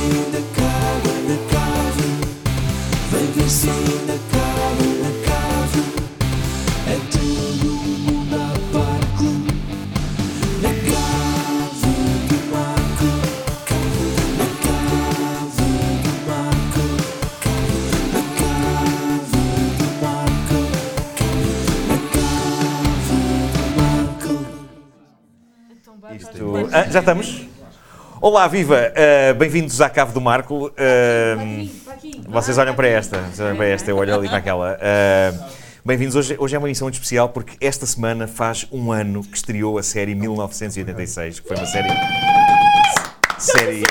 cave, na cave. Vem ver se na cave, na cave. É todo mundo a barco. Na cave do Marco. Na cave do Marco. Na cave do Marco. Na cave do Marco. Isto- Ah, já estamos? Olá, viva! Ah, Bem-vindos à Cave do Marco. Ah, vocês olham para esta, vocês olham para esta, eu olho ali para aquela. Ah, Bem-vindos, hoje, hoje é uma emissão muito especial porque esta semana faz um ano que estreou a série 1986, que foi uma série. série.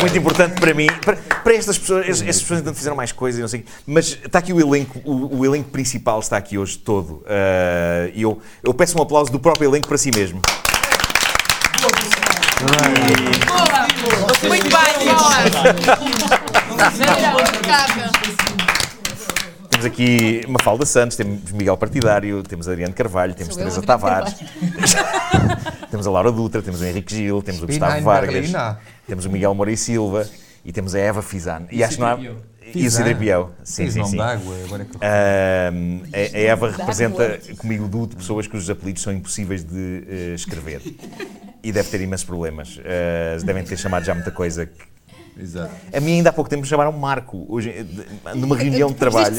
Muito importante para mim, para, para estas pessoas, estas pessoas ainda fizeram mais coisas e não sei mas está aqui o elenco, o, o elenco principal está aqui hoje todo. E eu, eu peço um aplauso do próprio elenco para si mesmo. Muito bem, Temos aqui Mafalda Santos, temos Miguel Partidário, temos Adriano Carvalho, temos Sou Teresa Tavares, temos a Laura Dutra, temos o Henrique Gil, temos o Gustavo Vargas, temos o Miguel Moura e Silva e temos a Eva Fizan. E acho que não há... E o Fizan. Cidripião. Sim, sim, nome sim. água, agora é que eu- Ahm, a, a Eva representa comigo o duo de pessoas cujos apelidos são impossíveis de eh, escrever. E deve ter imensos problemas. Ah, devem ter chamado já muita coisa. que- Exato. A mim ainda há pouco tempo me chamaram Marco, hoje, eh, numa reunião de trabalho.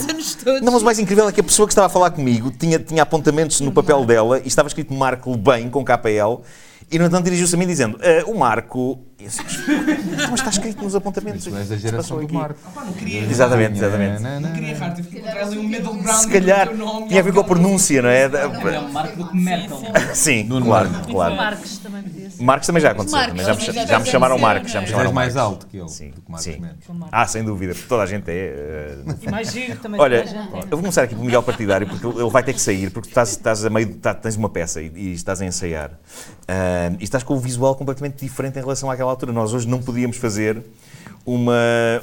Não, mas o mais incrível é que a pessoa que estava a falar comigo tinha, tinha apontamentos no papel dela e estava escrito Marco bem, com KPL, e no entanto dirigiu-se a mim dizendo: "Ah, O Marco. E assim, mas, mas está escrito nos apontamentos. Tu és se passou geração do aqui?" Marco. não queria. Exatamente, exatamente. Na, na, na. Queria errar, tive que encontrar ali um middle ground. Se calhar e tinha a ver com a pronúncia, não é? Não, é o Marco do que Merkel. Sim, claro, claro. Marcos também podia ser. Marcos também já aconteceu. Marcos, também já, me, já me chamaram Marcos. Já me não é? Tu chamaram és mais Marcos. alto que ele, Sim, do que Marcos sim. Ah, sem dúvida, porque toda a gente é. eh, E mais giro também. Olha, toda a gente é. eu vou começar aqui pelo Miguel Partidário, porque ele vai ter que sair, porque tu estás, estás a meio, tá- tens uma peça e, e estás a ensaiar. Ah, e estás com o visual completamente diferente em relação àquela altura. Nós hoje não podíamos fazer uma,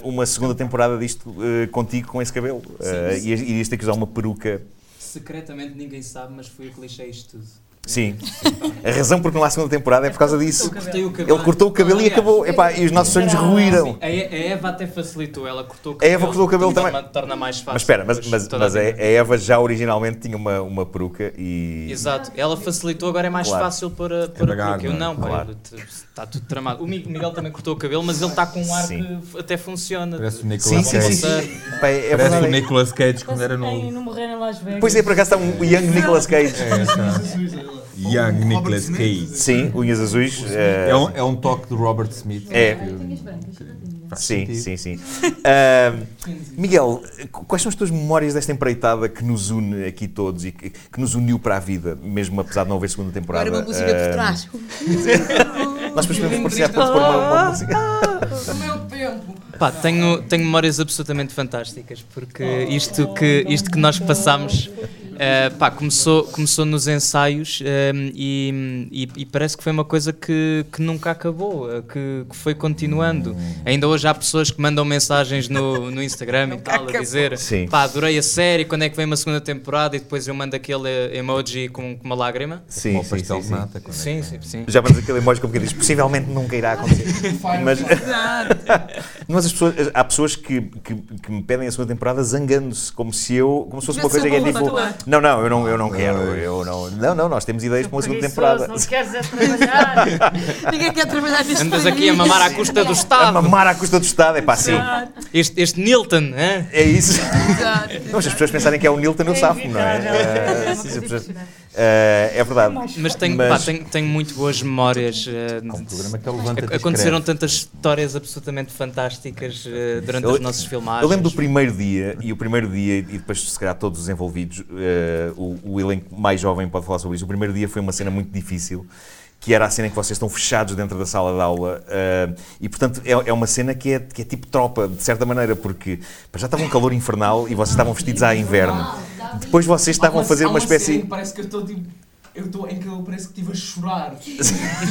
uma segunda temporada disto eh, contigo com esse cabelo. Ah, e irias ter que usar uma peruca. Secretamente ninguém sabe, mas fui eu que lixei isto tudo. Sim. A razão porque não há segunda temporada é por causa disso. Cortei o cabelo. Ele cortou o cabelo e acabou. Epá, e os nossos sonhos ruíram. A a Eva até facilitou, ela cortou o A cabelo. Eva cortou o cabelo também. Torna mais fácil. Mas espera, mas, mas, a mas a, a Eva já originalmente tinha uma, uma peruca e. Exato, ela facilitou, agora é mais Claro. fácil para, para vagar, porque eu não é? não, pá, Claro. te- está tudo tramado. O Mi- o Miguel também cortou o cabelo, mas ele está com um ar Sim. que até funciona. Parece o Nicolas sim, Cage. sim. sim. Pá, é Parece o. Nicolas Cage quando era novo. no morrer em Las Vegas. Pois é, por acaso está um Young Nicolas Cage. É, tá. Young Nicolas Cage. Sim, unhas azuis. eh, É um, é um toque do Robert Smith. É. Sim, sentido. sim, sim. Ah, Miguel, quais são as tuas memórias desta empreitada que nos une aqui todos e que, que nos uniu para a vida, mesmo apesar de não haver segunda temporada? Agora uma música por Ah, trás. Nós depois podemos parecer pôr uma, uma música. O meu tempo! Pá, tenho, tenho memórias absolutamente fantásticas, porque isto que, isto que nós passamos eh, pá, começou, começou nos ensaios eh, e, e- e parece que foi uma coisa que, que nunca acabou, eh, que, que foi continuando. Ainda hoje há pessoas que mandam mensagens no, no Instagram e tal, a dizer Sim. pá, adorei a série, quando é que vem uma segunda temporada? E depois eu mando aquele emoji com, com uma lágrima. Sim, Como o sim, pastel sim, de sim. nata. é Sim, sim, sim. Já vamos aquele emoji como que diz, possivelmente nunca irá acontecer. Mas, mas as pessoas, há pessoas que, que, que me pedem a segunda temporada zangando-se, como se eu, como se fosse uma coisa que é tipo, não, não, eu não, eu não quero, eu não, não, não, nós temos ideias para uma segunda temporada. Não queres é trabalhar. Ninguém quer trabalhar neste Andas aqui a mamar à custa do A Estado. mamar à custa do Estado, é pá, sim, Este, este Nilton, hein? é isso. Exato. Não, se as pessoas pensarem que é o Nilton, eu safo, não é? inevitável. Ah, sim, se as pessoas- ah, é verdade. Mas tenho, Mas- pá, tenho, tenho muito boas memórias. Há um de- programa que ele levanta ac- aconteceram tantas histórias absolutamente fantásticas eh, durante Eu- as nossas filmagens. Eu lembro do primeiro dia, e o primeiro dia, e depois se calhar todos os envolvidos, o, o elenco mais jovem pode falar sobre isso. O primeiro dia foi uma cena muito difícil, que era a cena em que vocês estão fechados dentro da sala de aula. eh, e portanto é, é uma cena que é, que é tipo tropa, de certa maneira, porque já estava um calor infernal e vocês estavam vestidos a inverno. Depois vocês estavam a fazer uma espécie. Parece que eu estou tipo. Eu estou em que eu parece que estive a chorar. Tipo,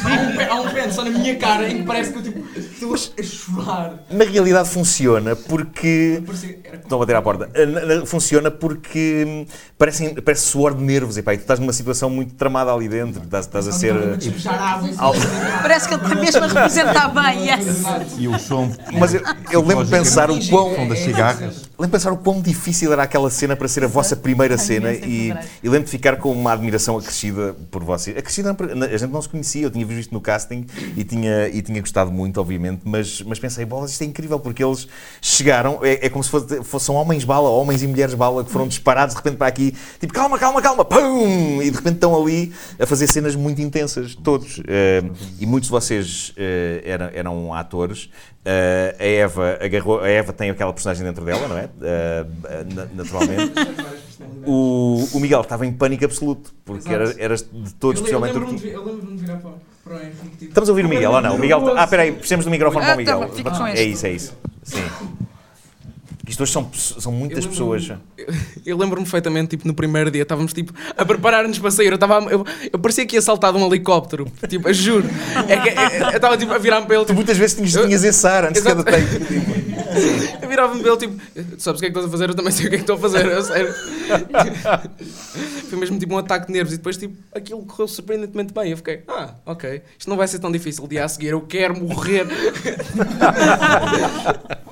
há, um, há um pente só na minha cara em que parece que eu tipo, estou a, chorar. Na realidade funciona porque. Parecia, era Estão a bater à porta. Na- Funciona porque hum, parecem, parece suor de nervos. Epá, e tu estás numa situação muito tramada ali dentro. Estás, estás a ser. Despejar água. Al- Parece que ele está mesmo a representar bem. Yes. E o som. Mas eu, eu lembro de pensar o quão. O som das cigarras. Lembro de pensar o quão difícil era aquela cena para ser a vossa primeira cena e, e lembro de ficar com uma admiração acrescida por vocês. Acrescida, não, a gente não se conhecia, eu tinha visto no casting e tinha, e tinha gostado muito, obviamente, mas, mas pensei, bolas, isto é incrível porque eles chegaram, é, é como se fosse, fossem homens bala, homens e mulheres bala que foram disparados de repente para aqui, tipo calma, calma, calma, pum! E de repente estão ali a fazer cenas muito intensas, todos. Eh, e muitos de vocês eh, eram, eram atores. Eh, a Eva agarrou, a Eva tem aquela personagem dentro dela, não é? Na- naturalmente. O, o Miguel estava em pânico absoluto, porque era, eras de todos, eu, eu especialmente lembro-me o de, eu lembro-me de virar para, para o Henrique. Tipo, Estamos a ouvir o Miguel ou não? O Miguel. Ah, espera aí, precisamos do microfone para o Ah, Miguel. tá, com É isso, é isso. Sim. Isto hoje são, são muitas Eu pessoas. lembro-me- Eu lembro-me perfeitamente, tipo, no primeiro dia, estávamos, tipo, a preparar-nos para sair. Eu, estava, eu, eu parecia que ia saltar de um helicóptero, tipo, eu juro. É que, é- eu estava, tipo, a virar-me para ele, Tu tipo, muitas vezes tinhas, Eu- tinhas esse ar antes de cada take. eu virava-me para ele, tipo, "Tu sabes o que é que estás a fazer? Eu também sei o que é que estou a fazer, sério. Foi mesmo, tipo, um ataque de nervos. E depois, tipo, aquilo correu surpreendentemente bem. Eu fiquei, ah, ok, isto não vai ser tão difícil. O dia a seguir, eu quero morrer.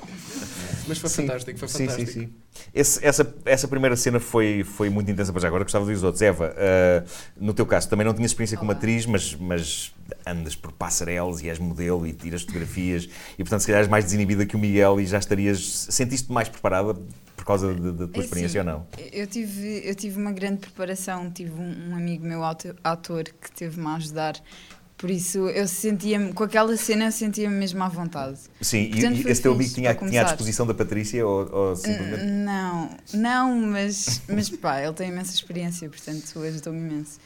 Mas foi Sim. fantástico, foi Sim, fantástico. sim, sim. Esse- essa, essa primeira cena foi, foi muito intensa para já. Agora gostava de ouvir os outros. Eva, ah, no teu caso, também não tinhas experiência como atriz, mas, mas andas por passarelas e és modelo e tiras fotografias e, portanto, se calhar és mais desinibida que o Miguel e já estarias. Sentiste-te mais preparada por causa da tua É experiência assim, ou não? Eu tive, eu tive uma grande preparação, tive um, um amigo meu ator que teve-me a ajudar, por isso eu sentia-me, com aquela cena eu sentia-me mesmo à vontade. Sim, e- Portanto, e, esse teu amigo tinha, tinha à disposição da Patrícia ou, ou simplesmente. Não, não, mas, mas pá, ele tem imensa experiência, portanto ajudou-me imenso.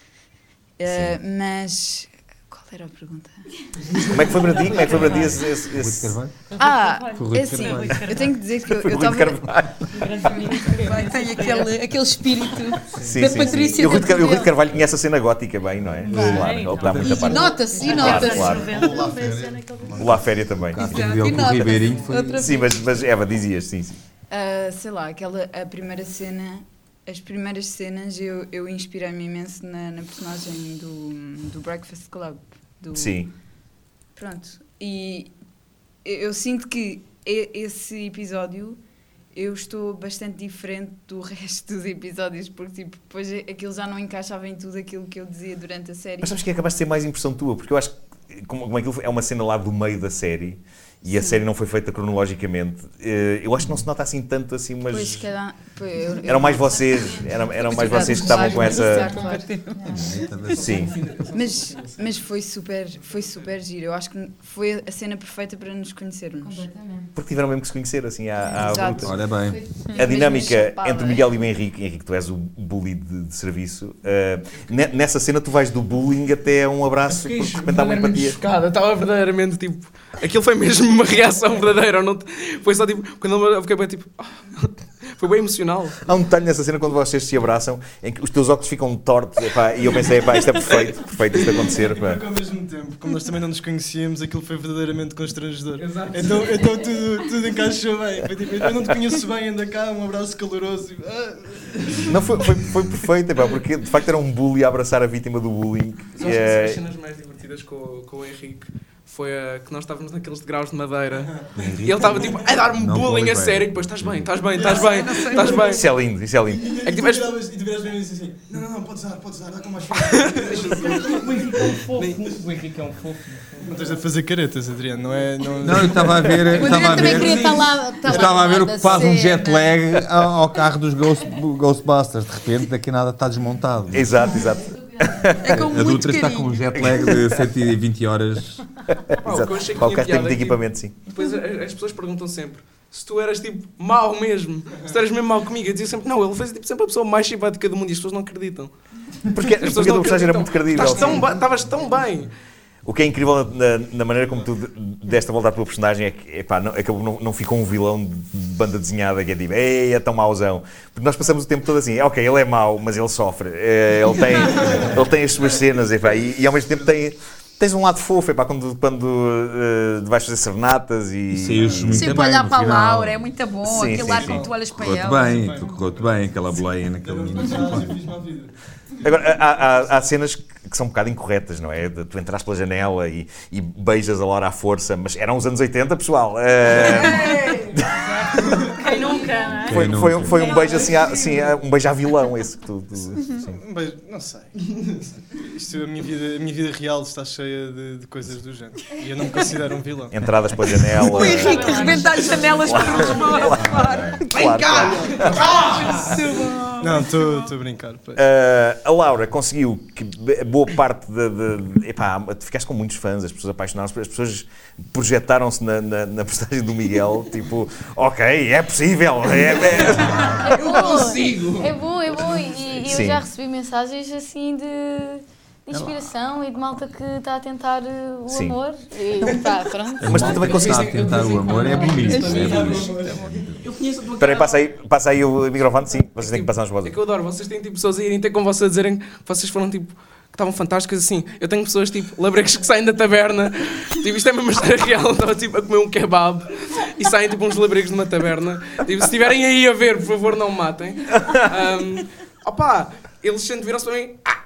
Eh, mas qual era a pergunta? Como é que foi para ti? Como é que foi para ti esse. esse, Rui de esse... Carvalho? Ah, é assim, Carvalho. eu tenho que dizer que eu Foi o eu Rui de estava. Carvalho. Tem aquele, aquele espírito Sim, da sim, Patrícia. sim. E o Rui, de, Car- dentro o Rui de dele. Carvalho conhece a cena gótica bem, não é? Bem, claro, muito a E nota-se, e Claro, nota-se. claro. ele O La Féria também. O. Ribeirinho foi. Sim, mas, mas Eva, dizias, sim, sim. Ah, sei lá, aquela a primeira cena, as primeiras cenas eu, eu inspirei-me imenso na, na personagem do, do Breakfast Club. Do, Sim. Pronto. E eu, sinto que esse episódio eu estou bastante diferente do resto dos episódios, porque tipo, depois aquilo já não encaixava em tudo aquilo que eu dizia durante a série. Mas sabes que acabaste de ser mais impressão tua, porque eu acho que como, como aquilo é uma cena lá do meio da série e a Sim. série não foi feita cronologicamente, eh, eu acho que não se nota assim tanto assim, mas Pois, pois, eu- eu- eram mais vocês, eram, eram mais vocês que estavam com essa. Sim. Mas, mas foi super, foi super giro. Eu acho que foi a cena perfeita para nos conhecermos. Porque tiveram mesmo que se conhecer assim à, à bruta. Olha bem. A dinâmica entre o Miguel e o Henrique, Henrique, tu és o bully de, de serviço. ne- nessa cena tu vais do bullying até um abraço, porque de repente há uma empatia. chocada, estava verdadeiramente tipo. Aquilo foi mesmo uma reação verdadeira, não foi só tipo. Quando eu fiquei bem tipo. ah, foi bem emocional. Há um detalhe nessa cena quando vocês se abraçam em que os teus óculos ficam tortos epá, e eu pensei, epá, isto é perfeito, perfeito isto acontecer. epá. Porque ao mesmo tempo, como nós também não nos conhecíamos, aquilo foi verdadeiramente constrangedor. Exato. Então, então tudo, tudo encaixou bem. Foi tipo, eu não te conheço bem, anda cá, um abraço caloroso. e, ah. Não, foi, foi, foi perfeito, epá, porque de facto era um bully a abraçar a vítima do bullying. Que eh, as cenas mais divertidas com, com o Henrique foi a que nós estávamos naqueles degraus de madeira e ele estava tipo a dar-me bullying a sério e depois estás bem, estás bem, estás bem, estás bem. Isso é lindo, isso é lindo. E, É que e, tu tiveste- viravas, e tu viras bem e disse assim: Não, não, não, podes dar, podes dar, dá com mais força. O Henrique é um fofo. O Henrique é um fofo. Não estás a fazer caretas, Adriano, não é? Não, Não, eu estava a ver. O Estava a André também queria ver. Estava a ver o que faz um jet lag ao ao carro dos Ghost, Ghostbusters. De repente, daqui a nada está desmontado. Exato, exato. É com A Dutra está com um jet lag de 120 horas. Pá, o que eu achei que Qualquer tipo de é equipamento, sim. Depois as pessoas perguntam sempre se tu eras tipo mau mesmo, se tu eras mesmo mau comigo. Eu dizia sempre, não, ele foi tipo, sempre a pessoa mais simpática do mundo e as pessoas não acreditam. Porque, As pessoas porque a não tua personagem era acreditam. muito credível. Estás tão Estavas tão bem. O que é incrível na, na maneira como tu de- deste a volta à tua personagem é que epá, não, acabou, não, não ficou um vilão de banda desenhada que é tipo, ei, é tão mauzão. Porque nós passamos o tempo todo assim, ok, ele é mau, mas ele sofre. Eh, ele, tem, ele tem as suas cenas epá, e, e ao mesmo tempo tem, tens um lado fofo epá, quando, quando eh, vais fazer serenatas e. Saiu-se muito Sempre bem olhar para a. Laura, é muito bom. Sim, Aquele sim, ar sim. como tu olhas para Correu-te ela. bem, tu correu-te bem, aquela boleia naquele início. Agora, há, há- há cenas que são um bocado incorretas, não é? De tu entras pela janela e, e beijas a Laura à força, mas eram os anos 80, pessoal. Eh, Foi, Quem foi, nunca? foi um beijo assim, a- assim, a- um beijo a vilão, esse que tu. tu- sim. Mas, não sei. Isto, a, minha vida, a minha vida real está cheia de, de coisas do género. E eu não me considero um vilão. Entradas pela janela. O Henrique rebenta as janelas para os fora. Claro, claro. Não, estou a brincar. Eh, a Laura conseguiu que boa parte de, de, epá, tu ficaste com muitos fãs, as pessoas apaixonaram-se, as pessoas projetaram-se na, na, na personagem do Miguel, tipo, ok, é possível, é, é- É bom, É bom, é bom. E, e eu Sim. já recebi mensagens assim de, de inspiração e de malta que está a tentar eh, o Sim. amor. E pá, pronto. Mas tu também conseguiste. A tentar o amor, é bonito. É bonito. Espera aí, passa aí, passa aí o microfone, sim, vocês têm que passar uns É vozes. que eu adoro, vocês têm tipo pessoas a irem ter com vocês a dizerem que vocês foram tipo. Que estavam fantásticas assim. Eu tenho pessoas tipo labregos que saem da taberna, tipo, isto é uma história real, estava tipo a comer um kebab e saem tipo uns labregos de uma taberna. Tipo, se estiverem aí a ver, por favor, não me matem. Um, opá, eles sempre viram-se para mim. Ah,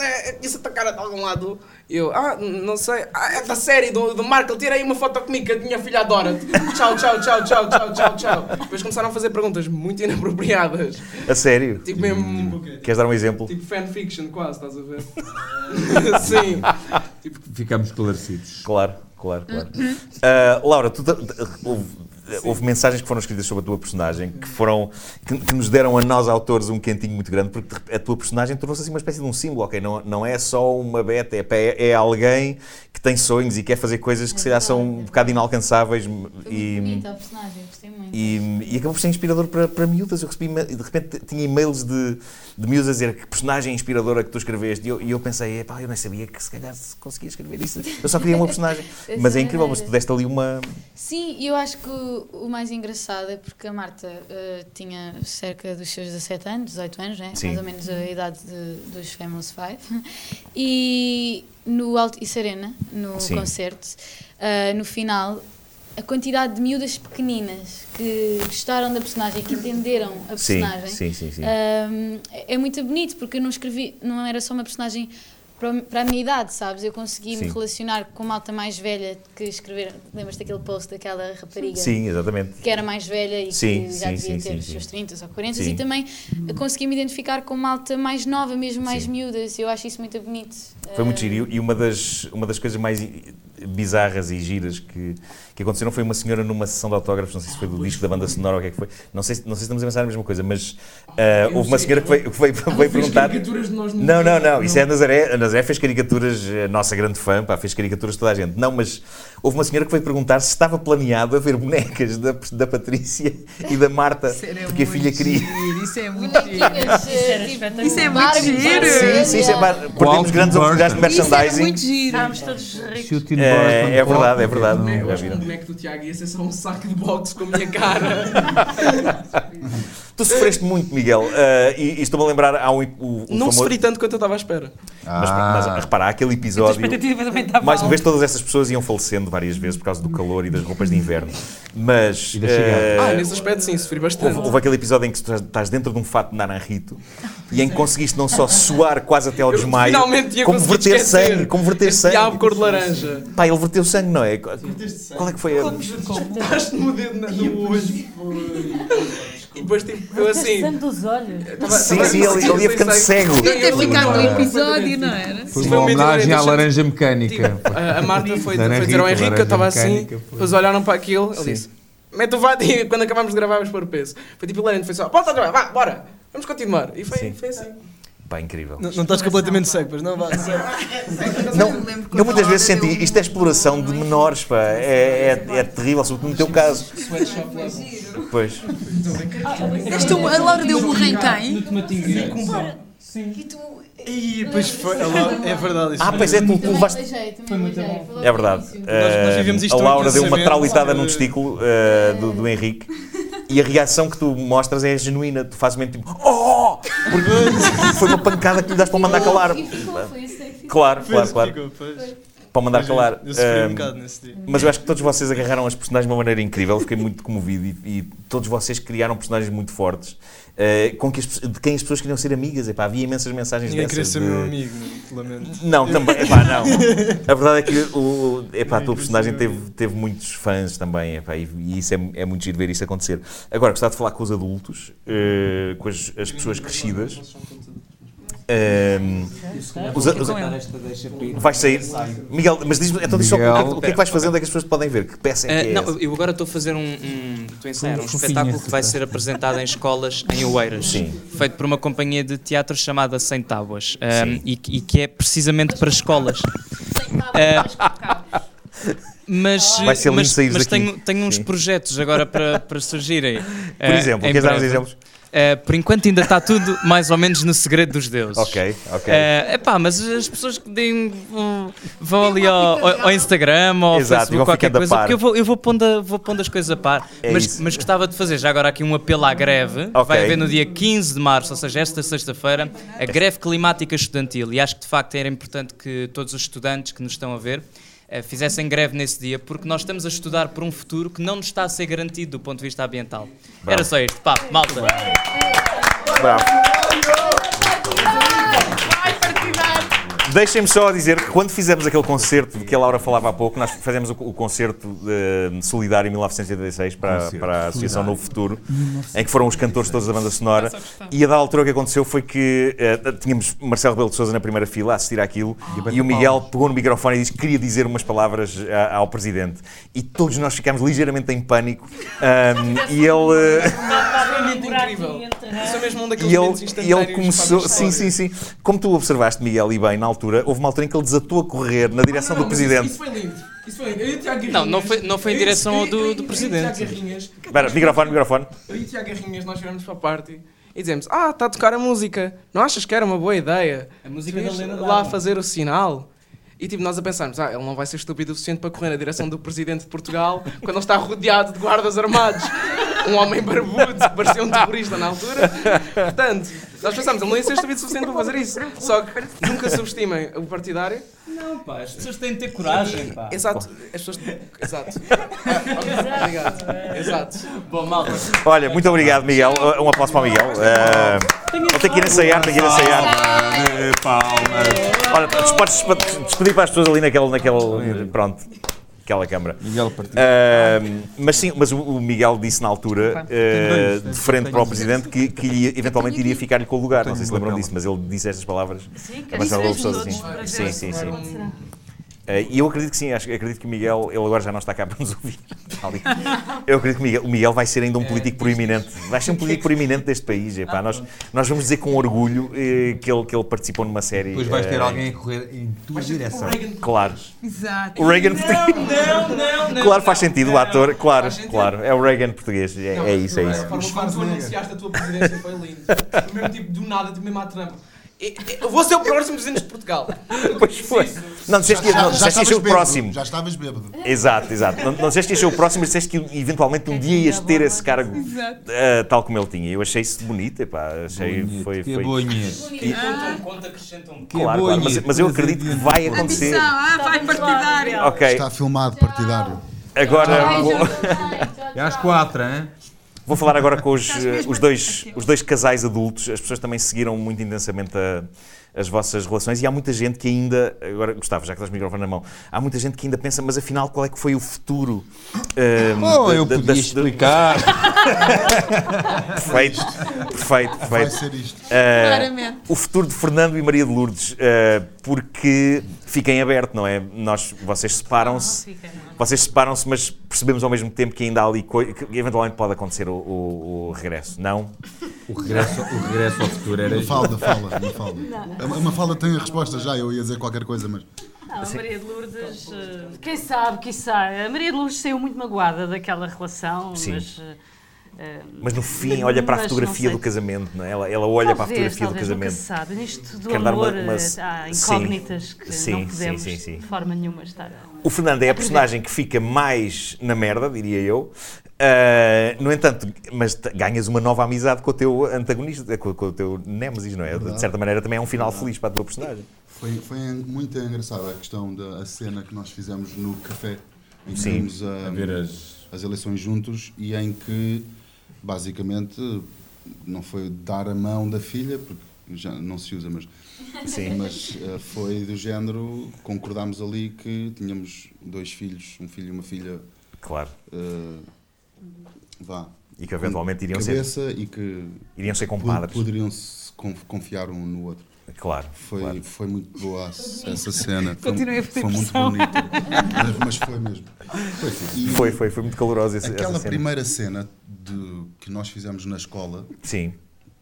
é, isso a tua cara de algum lado. E eu, ah, não sei. Ah, é da série do, do Marco, tira aí uma foto comigo que a minha filha adora-te. Tchau, tchau, tchau, tchau, tchau, tchau, tchau. Depois começaram a fazer perguntas muito inapropriadas. A sério? Tipo mesmo. Queres dar um exemplo? Tipo fanfiction, quase, estás a ver? Sim. Ficamos esclarecidos. Claro, claro, claro. Ah, Laura, tu, ta- houve, mensagens que foram escritas sobre a tua personagem que foram que, que nos deram a nós autores um quentinho muito grande porque a tua personagem tornou-se assim uma espécie de um símbolo, ok? Não, não é só uma beta, é, é, é alguém que tem sonhos e quer fazer coisas que se calhar são um bocado inalcançáveis Foi muito e, bonita a personagem, gostei muito. E, e acabou por ser inspirador para, para miúdas. Eu recebi, de repente tinha e-mails de, de miúdas a dizer que personagem inspiradora que tu escreveste. E eu, e eu pensei, epá, eu nem sabia que se calhar se conseguia escrever isso. Eu só queria uma personagem. Mas é incrível, mas tu maneira. deste ali uma. Sim, eu acho que o, o mais engraçado é porque a Marta eh, tinha cerca dos seus 17 anos, 18 anos, né? Sim. mais ou menos a idade de- dos Famous Five. E no Alto e Serena, no Sim. concerto, eh, no final, a quantidade de miúdas pequeninas que gostaram da personagem, que entenderam a personagem, sim, sim, sim. um, é muito bonito porque eu não escrevi, não era só uma personagem para, a minha idade, sabes? Eu consegui me relacionar com uma malta mais velha que escrever. Lembras daquele post daquela rapariga? Sim, exatamente. Que era mais velha e Sim, que já sim, devia sim, ter os seus 30 ou 40 Sim. e também consegui me identificar com malta mais nova, mesmo mais miúdas. Eu acho isso muito bonito. Foi muito Uh, giro. E uma das, uma das coisas mais bizarras e giras que, que aconteceram foi uma senhora numa sessão de autógrafos, não sei se foi do disco da banda sonora ou o que é que foi, não sei, se- não sei se estamos a pensar a mesma coisa, mas ah, eu houve uma senhora que veio, que Ela veio perguntar. caricaturas de nós Não, não, museu. não, isso é a Nazaré. A Nazaré fez caricaturas, a nossa grande fã, pá, fez caricaturas de toda a gente. Não, mas houve uma senhora que veio perguntar se estava planeado haver bonecas da, da Patrícia e da Marta, porque a filha queria. Isso é muito giro. bonequinhas, uh, tipo, Isso é muito giro. Sim, sim, sim, yeah. pá, perdemos grandes oportunidades de Isso é merchandising. muito giro. Estávamos todos ricos. É, Bars é Bangkok, verdade, é verdade. não- Já Eu acho que viram? um boneco do Tiago ia ser só um saco de boxe com a minha cara. Tu sofreste muito, Miguel, ah, e, e estou-me a lembrar, há um, o, o não famoso... sofri tanto quanto eu estava à espera. Mas, mas Ah, repara, há aquele A episódio... expectativa também estava Mais uma vez, todas essas pessoas iam falecendo várias vezes por causa do calor e das roupas de inverno. Mas. E eh, Ah, nesse aspecto sim, sofri bastante. Houve, houve aquele episódio em que tu estás dentro de um fato de naranjito e em que conseguiste não só suar quase até ao desmaio, como verter esquecer sangue, como verter sangue. Diabo cor de laranja. Pá, ele verteu sangue, não é? Qual qual é que foi a. Daste-me o dedo na- no olho. E depois tipo, eu assim. dos olhos. tava- Sim, tava- sim, ele, ele ia ficando cego. Devia ter ficado no episódio, não era? Foi uma um homenagem à laranja mecânica. A, a Marta foi, Laranja foi dizer ao rica, Henrique, eu estava laranja assim, depois olharam para aquilo, ele disse: Mete o vato e quando acabámos de gravar vamos pôr o peso. Foi tipo hilariante, foi só, volta a trabalhar, vá, bora, vamos continuar. E foi, foi assim. Pá, incrível. Não, não estás completamente cego, pois não? Vá. Não, eu muitas vezes senti. Isto é exploração de menores, pá. É, é, é terrível, sobretudo no teu caso. Pois. Isto, a Laura deu um em quem? Tomatinho. E tu Ih, pois foi. É verdade. isso Ah, pois é, tu, levaste. Foi logo É verdade. Eh, nós vivemos isto a Laura deu uma traulitada num testículo eh, do, do Henrique e a reação que tu mostras é genuína. Tu fazes mesmo tipo, oh! Porque foi uma pancada que lhe das para mandar calar. E ficou, foi isso aí que ficou. Claro, claro, claro. Para mandar calar. Eu sofri um bocado nesse dia. Mas eu acho que todos vocês agarraram as personagens de uma maneira incrível, eu fiquei muito comovido e, e todos vocês criaram personagens muito fortes eh, com que as de quem as pessoas queriam ser amigas. Epá, havia imensas mensagens Ninguém queria dessas. ser de- meu amigo, lamento. Não, também, epá, não. A verdade é que o, epá, a tua personagem teve, teve muitos fãs também, epá, e, e isso é, é muito giro ver isso acontecer. Agora, gostava de falar com os adultos, eh, com as, as pessoas crescidas. Ehm, os os vais sair. Miguel, mas diz então diz só o que, é que- o que é que vais fazer, onde é que as pessoas podem ver? Que peça é que é? não, eu agora estou a fazer um, um, estou a ensaiar um espetáculo que vai peça. ser apresentado em escolas em Oeiras, Sim. feito por uma companhia de teatro chamada Sem Tábuas Sim. e, que- e que é precisamente para escolas. Mas Vai ser lindo mas, saíres mas daqui. tenho, tenho uns projetos agora para, para surgirem. Por exemplo, queres dar uns exemplos? Por enquanto ainda está tudo mais ou menos no segredo dos deuses. Ok, ok. É epá, mas as pessoas que deem, vão, vão ali ao, ao- Instagram ou ao Exato, Facebook, qualquer coisa, porque eu vou, eu vou, pondo, a- vou pondo as coisas a par. É mas, mas gostava de fazer já agora aqui um apelo à greve. Ok. Vai haver no dia 15 de março, ou seja, esta sexta-feira, a greve climática estudantil. E acho que de facto era importante que todos os estudantes que nos estão a ver fizessem greve nesse dia, porque nós estamos a estudar por um futuro que não nos está a ser garantido do ponto de vista ambiental. Bravo. Era só isto, pá, malta. Bravo. Deixem-me só dizer que quando fizemos aquele concerto de que a Laura falava há pouco, nós fizemos o, o concerto eh, solidário em 1986 para, Concerto para a Associação solidário. Novo Futuro, em que foram os cantores todos da banda sonora. E a da altura o que aconteceu foi que eh, tínhamos Marcelo Rebelo de Souza na primeira fila a assistir àquilo E a e o Miguel palmas. pegou no microfone e disse que queria dizer umas palavras a- ao presidente. E todos nós ficámos ligeiramente em pânico. Ahm, e ele. eh, incrível. Isso é mesmo um daqueles E ele, e ele começou, sim, sim, sim. Como tu observaste, Miguel, e bem, na altura, houve uma altura em que ele desatou a correr na direção Não, do mas isso- presidente. Isso foi lindo. Isso foi lindo. Eu e Não, não foi- não foi em eu direção eu ao do- do presidente. Espera, microfone, microfone. Eu e o Tiago Garrinhas, nós viramos para a party e dizemos: Ah, está a tocar a música. Não achas que era uma boa ideia? A música da Helena lá fazer o sinal. E tipo, nós a pensarmos, ah, ele não vai ser estúpido o suficiente para correr na direção do presidente de Portugal quando ele está rodeado de guardas armados. Um homem barbudo, que parecia um terrorista na altura. Portanto, nós pensámos, ele não ia ser estúpido o suficiente para fazer isso. Só que nunca subestimem o partidário. Não, pá, as pessoas têm de ter coragem, pá. Exato. As pessoas. Exato. Obrigado. Exato. Bom, malta. Olha, muito obrigado, Miguel. Um aplauso para o Miguel. Uh, Vou ter que ir ensaiar, tenho que ir ensaiar. De palmas. Olha, tu podes despe- despedir para as pessoas ali naquele. naquele pronto. Aquela câmara. Miguel Partido. Uh, mas sim, mas o, o Miguel disse na altura, uh, de frente para o presidente, que, que lhe- eventualmente iria ficar-lhe com o lugar. Não sei se lembram disso, mas ele disse estas palavras. Sim, a Marcelo Rebelo Sousa, sim. Sim, sim, sim. Eh, E eu acredito que sim, acho, acredito que o Miguel, ele agora já não está cá para nos ouvir. Eu acredito que o Miguel, o Miguel vai ser ainda um político proeminente. Vai ser um político proeminente deste país. epá. Nós, nós vamos dizer com orgulho eh, que, ele, que ele participou numa série. Depois vais ter eh, alguém a correr em tua direção. Claro. Exato. O Reagan Não, não, não. Claro, faz sentido, o ator, claro, claro. É o Reagan português. É, é isso, é isso. A forma como tu anunciaste a tua presidência foi lindo. Foi mesmo tipo do nada, tipo mesmo à trampa. E- e- Eu vou ser o próximo presidente de Portugal. Pois foi. Não, disseste que, não, disseste que ia ser o bêbado, próximo. Já estavas bêbado. Exato, exato. Não, não disseste que ia ser o próximo, mas disseste que eventualmente um dia ias ter esse cargo eh, tal como ele tinha. Eu achei isso bonito, epá, achei Bonito, foi, que foi... boinha. Contam, conta, acrescentam. Que Claro, claro, mas, mas eu acredito que vai acontecer. Ambição, ah, vai partidário. Miguel. Ok, Está filmado partidário. agora vou, É às quatro, hein? Vou falar agora com os, os, dois, os dois casais adultos. As pessoas também seguiram muito intensamente a- as vossas relações e há muita gente que ainda, agora Gustavo, já que estás o microfone na mão, há muita gente que ainda pensa, mas afinal qual é que foi o futuro? eh, Oh, da- eu da- podia das- explicar. Perfeito, perfeito, Vai perfeito. ser isto. Claramente. o futuro de Fernando e Maria de Lourdes, eh, porque fica em aberto, não é? Nós, vocês separam-se, não. vocês separam-se, mas percebemos ao mesmo tempo que ainda há ali que eventualmente pode acontecer o, o- o regresso, não? O regresso, o regresso ao futuro era. Mafalda, fala, Mafalda. A a Mafalda tem a resposta já, eu ia dizer qualquer coisa, mas. Não, a Maria de Lourdes, eh, quem sabe, quem sabe. A Maria de Lourdes saiu muito magoada daquela relação, Sim. mas eh, Mas no fim olha para a fotografia do casamento, não é? Ela, ela olha para a Talvez, fotografia do talvez, nunca casamento. se sabe. Nisto do Quer dar uma- amor, uma- eh, há sim. incógnitas que Sim, não sim, podemos sim, sim. de forma nenhuma estar a... O Fernando é a personagem que fica mais na merda, diria eu. Uh, no entanto, mas ganhas uma nova amizade com o teu antagonista, com, com o teu Nemesis, não é? Verdade. De certa maneira também é um final feliz para a tua personagem. Foi, foi muito engraçada a questão da a cena que nós fizemos no café, em que Sim. vimos a, A ver as- as eleições juntos e em que, basicamente, não foi dar a mão da filha, porque já não se usa, mas, Sim. mas eh, foi do género, concordámos ali que tínhamos dois filhos, um filho e uma filha, Claro. eh, vá, E que eventualmente iriam ser, cabeça e que iriam ser compadres. poderiam se conf- confiar um no outro. Claro. Foi, claro. foi muito boa essa cena. Continuei a ter foi muito bonita. Mas, mas foi mesmo. Foi, sim. E Foi, foi, foi muito caloroso esse, Aquela essa cena. primeira cena de, que nós fizemos na escola Sim.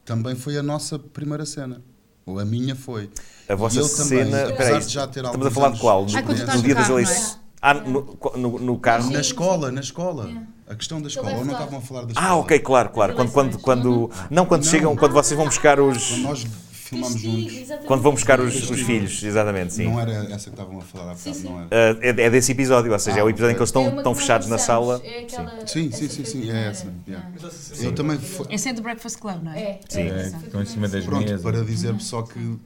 também foi a nossa primeira cena. Ou a minha foi. A vossa E também, cena. apesar Espera aí, de já ter estamos a falar de qual? No, Ah, no no dia das não é? eleições. Ah, no, no, no carro. Na escola, na escola. Yeah. A questão da escola. Ou não estavam a falar da escola? Ah, ok, claro, claro. Quando, quando, quando, não, quando Não. chegam, quando vocês vão buscar os. Quando nós filmámos juntos. Quando vão buscar os, os filhos, exatamente, sim. Não era essa que estavam a falar há bocado, sim. não era? Uh, é, é desse episódio, ou seja, é o Ah, episódio em que eles. É estão, estão nós fechados na sala. É aquela, Sim, sim, essa sim, sim, é essa. yeah. Eu também. fo- Esse é do Breakfast Club, não é? É, Sim. é, É, essa. estão em cima das Pronto, mesas. para dizer só que,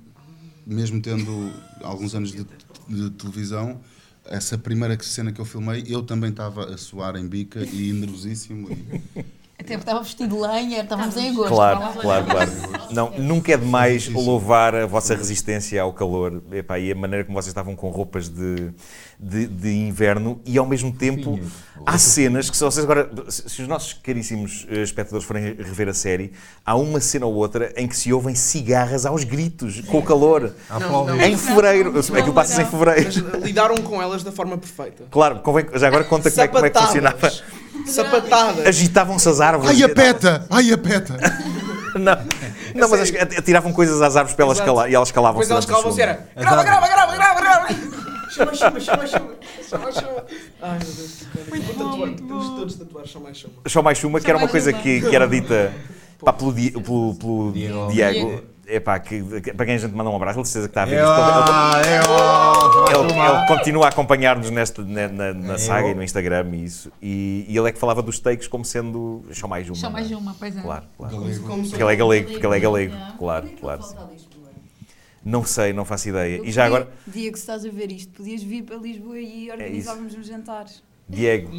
mesmo tendo alguns anos de, de televisão, essa primeira cena que eu filmei, eu também estava a suar em bica e nervosíssimo. E, Até porque estava vestido de lenha, estávamos em agosto. Claro, claro, claro. Não, nunca é demais louvar a vossa resistência ao calor Epá, e a maneira como vocês estavam com roupas de, de, de inverno e ao mesmo tempo há cenas que se vocês agora, se os nossos caríssimos eh, espectadores forem rever a série, há uma cena ou outra em que se ouvem cigarras aos gritos com o calor. Não, não. Em fevereiro, aquilo passa em fevereiro. Mas lidaram com elas da forma perfeita. Claro, convém, já agora conta como é, como é que funcionava. Sapatadas. Agitavam-se as árvores. ai a peta! Ai a peta! Não, não mas atiravam coisas às árvores para elas escalar e elas calavam-se. Depois elas calavam-se era grava, grava, grava, grava, grava. Chama, chama, chama, chama. Chama, chama. Ai meu Deus. Muito bom, muito bom. Temos todos tatuar, chama mais chama. Só mais uma, que era uma coisa que, que era dita pá, pelo, Di- pelo, pelo Diego. Epá, que, que- para quem a gente manda um abraço, ele certeza que está a ver É, isto. ó, é, Ele, ele- ele continua a acompanhar-nos nesta, na, na- na É, saga e no Instagram e isso. E, e ele é que falava dos takes como sendo só mais uma. Só mais é? uma, pois é. Claro, claro. Galego. Como Porque ele é galego, porque ele é galego. Claro, é que claro. Lisboa? Não sei, não faço ideia. Eu E já podia- agora, Diego, se estás a ver isto, podias vir para Lisboa e organizávamos um jantar. Diego.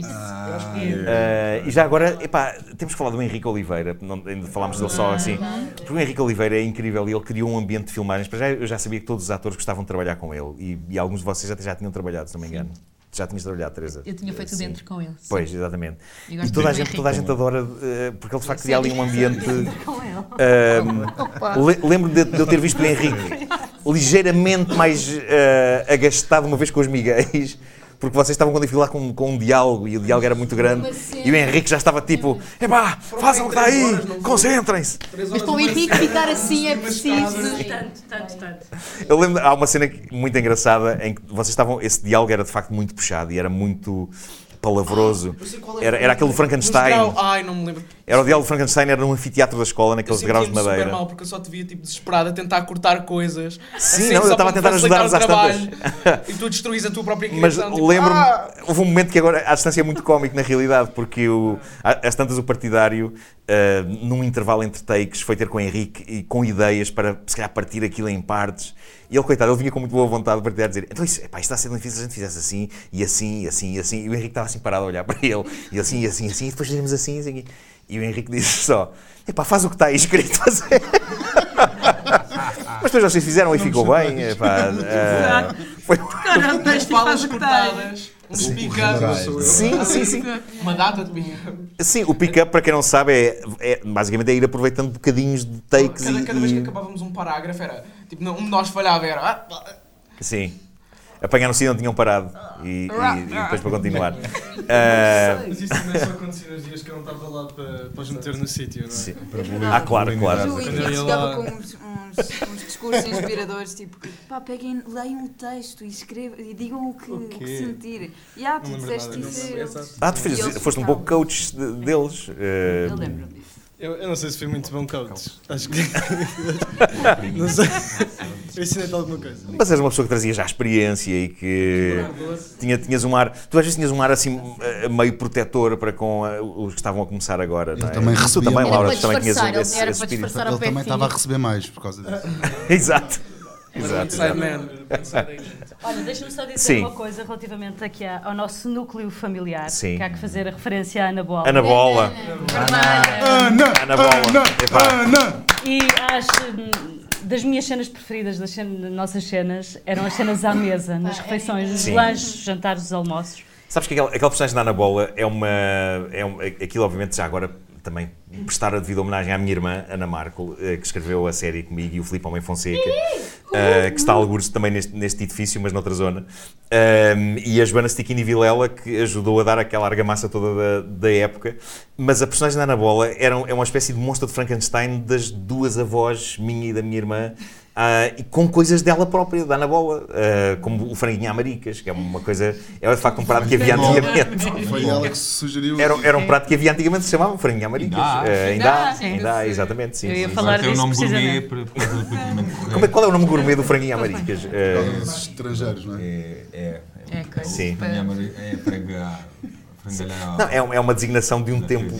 Eh, e já agora, epá, temos que falar do Henrique Oliveira, não, ainda falámos dele só assim. Porque o Henrique Oliveira é incrível e ele criou um ambiente de filmagens. Para já, eu já sabia que todos os atores gostavam de trabalhar com ele e, e alguns de vocês até já tinham trabalhado, se não me engano. Já tinhas trabalhado, Teresa? Eu tinha feito Sim. dentro com ele. sim. Pois, exatamente. E toda a gente, toda a gente adora, eh, porque ele de facto cria ali um ambiente. Com ele. Ahm, le- Lembro de, de eu ter visto o Henrique ligeiramente mais eh, agastado uma vez com os Miguéis, porque vocês estavam com dificuldade com, com um diálogo e o diálogo era muito grande. E o Henrique já estava tipo: epá, façam o que está aí, concentrem-se. Mas para o Henrique ficar assim é preciso. Tanto, tanto, tanto. Eu lembro, há uma cena que- muito engraçada em que vocês estavam. Esse diálogo era de facto muito puxado e era muito palavroso. Qual é Era, era aquele do Nos Frankenstein. grau- Ai, não me lembro. Era o diálogo do Frankenstein, era num anfiteatro da escola, naqueles degraus de super madeira. mal porque eu só te via tipo desesperado a tentar cortar coisas. Sim, assim, não, eu estava a tentar ajudar-vos às trabalho. E tu destruís a tua própria Mas criação. tipo, lembro-me, "Ah!" houve um momento que agora, à distância, é muito cómico na realidade, porque o, às tantas o partidário, ah, num intervalo entre takes, foi ter com o Henrique e com ideias para, se calhar, partir aquilo em partes. E ele, coitado, ele vinha com muito boa vontade para partidário dizer: então isso, epá, isto está a ser difícil se a gente fizesse assim, e assim, e assim, e assim. E o Henrique estava assim parado a olhar para ele, e assim, e assim, e assim, e depois dizemos assim, e assim. E o Henrique disse só: epá, faz o que está aí escrito. Mas depois vocês fizeram e ficou bem. Epá, ah, foi, Caramba, falas de speak-up. Caralho. Sim, sim, sim. Uma data de pick-up. Sim, o pick-up, para quem não sabe, é, é- basicamente é ir aproveitando bocadinhos de takes Cada, e. cada vez que acabávamos um parágrafo era tipo, não, um de nós falhava, era. "Ah, ah", Sim. Apanhar no sítio onde tinham parado e, e- e depois para continuar. Ah, Mas isso também só acontecia nos dias que eu não estava lá para, para os meter no sítio, não é? Sim. Para bolir- Ah, claro, claro. Eu chegava lá- com uns, uns, uns discursos inspiradores, tipo, pá, peguem, leiam o texto e escrevam e digam o que, o que sentirem. E ah, tu Não disseste isso. ah, tu E foste um pouco coach de- deles. ah, Eu lembro-me disso. Eu, eu não sei se fui muito bom coach. Acho que. não sei. Eu ensinei-te alguma coisa. Mas és uma pessoa que trazia já experiência e que tinha, tinhas um ar. Tu às vezes tinhas um ar assim eh, meio protetor para com eh, os que estavam a começar agora. Não é? também tu recebia também. Laura, tu também tinhas um, esse, esse espírito. Ele também estava a receber mais por causa disso. Exato. Exato. Olha, deixa-me só dizer Sim. uma coisa relativamente aqui ao nosso núcleo familiar. Sim. Que há que fazer a referência à Ana Bola. Ana Bola. Ana! Ana Bola. Ana! E as, hum, das minhas cenas preferidas, das cen- nossas cenas, eram as cenas à mesa, nas refeições, nos Sim. lanches, jantares, os almoços. Sabes que aquele, aquele personagem da Ana Bola é uma. É um, aquilo, obviamente, já agora também prestar a devida homenagem à minha irmã, Ana Marco, eh, que escreveu a série comigo, e o Filipe Homem Fonseca, eh, que está a algures também neste, neste edifício, mas noutra zona. Ahm, e a Joana Stickini Vilela, que ajudou a dar aquela argamassa toda da, da época. Mas a personagem da Ana Bola era, é uma espécie de monstro de Frankenstein das duas avós, minha e da minha irmã. Ah, e com coisas dela própria, da Ana Bola, ah, como o franguinho à maricas, que é uma coisa, é de facto um prato que havia antigamente. Foi ela que sugeriu. Era, era um prato que havia antigamente se chamava franguinho à maricas. Ainda há. Eh, Ainda ainda há, há, sim. ainda há, exatamente, sim. Eu ia sim. falar tem o disso nome gourmet Como é- correto. qual é o nome gourmet do franguinho à maricas? Por Eh, causa dos estrangeiros, não é? É, é. É, coisa. Sim. É frangar. Frangalhar. Não, é, um- é uma designação de um tempo.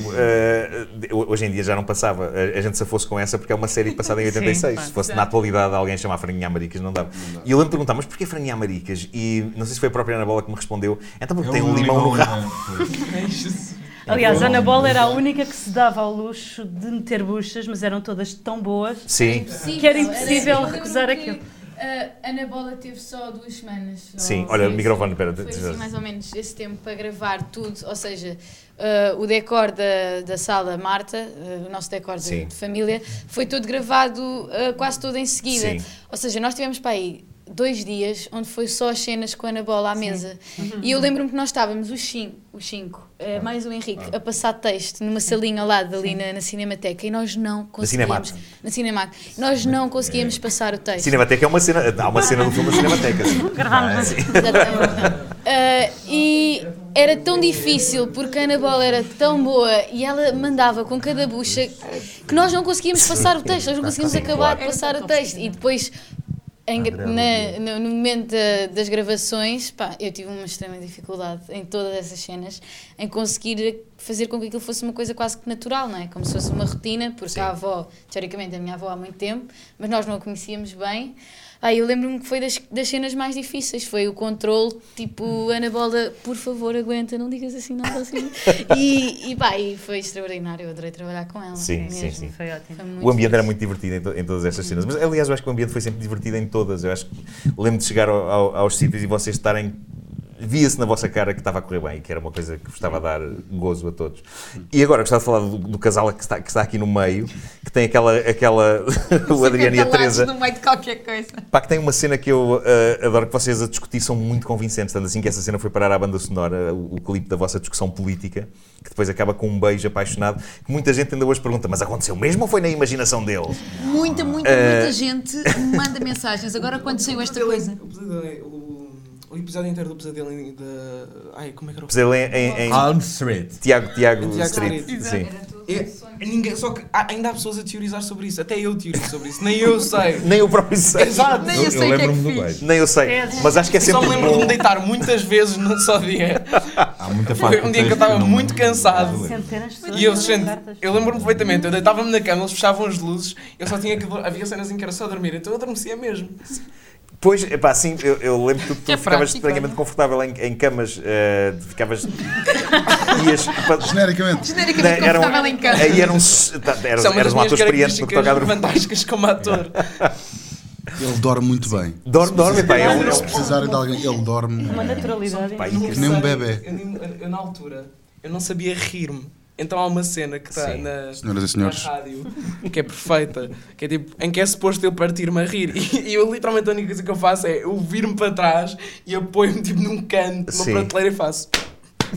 de- hoje em dia já não passava. A, a gente se fosse com essa porque é uma série passada em Sim, 86. claro. se fosse na atualidade alguém chamar Franguinha Maricas, não dava. E eu lembro de perguntar, mas porquê Franguinha Maricas? E não sei se foi a própria Ana Bola que me respondeu. Então porque É tem um limão no na- rabo. pois. Aliás, a Ana Bola era a única que se dava ao luxo de meter buchas, mas eram todas tão boas Sim, que era impossível recusar aquilo. A Ana Bola teve só duas semanas. sim. Olha, o microfone, espera. Foi assim, mais ou menos esse tempo para gravar tudo, ou seja, uh, o decor da, da sala Marta, uh, o nosso decor de, de família, foi todo gravado uh, quase todo em seguida. Sim. Ou seja, nós tivemos para aí dois dias onde foi só as cenas com a Ana Bola à mesa. E eu lembro-me que nós estávamos, os cinco, os cinco eh, mais o Henrique, a passar texto numa salinha ao lado ali na, na Cinemateca e nós não conseguíamos. Na Cinemac. Nós não conseguíamos passar o texto. Cinemateca é uma cena. Há uma cena do filme da Cinemateca. Gravámos Exatamente. Ah, e era tão difícil porque a Ana Bola era tão boa e ela mandava com cada bucha que nós não conseguíamos passar o texto, nós não conseguimos acabar de passar o texto. E depois, em na- no, no momento da- das gravações, pá, eu tive uma extrema dificuldade em todas essas cenas em conseguir fazer com que aquilo fosse uma coisa quase que natural, não é? Como se fosse uma rotina, porque a avó, teoricamente, a minha avó há muito tempo, mas nós não a conhecíamos bem. Eu lembro-me que foi das, das cenas mais difíceis, foi o controle, tipo, Ana Bola, por favor, aguenta, não digas assim nada assim. E, e pá, e foi extraordinário, eu adorei trabalhar com ela. Sim, mesmo. sim, sim. Foi ótimo. Foi O ambiente era fixe. muito divertido em, to- em todas estas cenas. Mas, aliás, eu acho que o ambiente foi sempre divertido em todas. Eu acho que lembro de chegar ao- ao- aos sítios e vocês estarem. Via-se na vossa cara que estava a correr bem, que era uma coisa que vos estava a dar gozo a todos. E agora gostava de falar do, do casal que está, que está aqui no meio, que tem aquela. aquela o Adriano e a Teresa. no meio de qualquer coisa. Pá, que tem uma cena que eu ah, adoro que vocês a discutir, são muito convincentes, tanto assim que essa cena foi parar à banda sonora, o, o clipe da vossa discussão política, que depois acaba com um beijo apaixonado, que muita gente ainda hoje pergunta, mas aconteceu mesmo ou foi na imaginação deles? Muita, muita, Eh, muita gente manda mensagens. Agora, quando saiu esta coisa. O, episódio inteiro do pesadelo em- da. Ai, como é que era o Pesadelo em, em, em Street. Tiago, Tiago, Tiago Street. Street. Sim. É, ninguém, só que há- ainda há pessoas a teorizar sobre isso. Até eu teorizo sobre isso. Nem eu sei. Nem eu próprio sei. Exato. Nem eu sei o que é que lembro-me do fiz. beijo. Nem eu sei. Mas acho que é Só sempre me lembro de me bom. deitar muitas vezes num só dia. Há muita Foi um dia que eu estava muito cansado. Centenas de pessoas E eu, gente, eu lembro-me perfeitamente, eu deitava-me na cama, eles fechavam as luzes, eu só tinha que. Havia cenas em que era só dormir, então eu adormecia mesmo. Pois, epá, sim, eu, eu lembro que tu, tu É ficavas prático, estranhamente olha. confortável em, em camas, eh, ficavas. ias. pa- Genericamente. Genericamente Não, eram- confortável em casa. Aí eram. tá, Eras, é uma eras um ator experiente no que toca a fantásticas como ator. Ele dorme muito bem. Dorme, dorme, pá, é um- é Se precisarem de alguém, ele dorme. Uma naturalidade. Pá, nem um bebê. Eu, nem- eu, na altura, eu não sabia rir-me. Então há uma cena que está na, na rádio que é perfeita, que é tipo, em que é suposto eu partir-me a rir. E, e eu literalmente a única coisa que eu faço é eu vir-me para trás e apoio-me tipo num canto, numa Sim. prateleira e faço.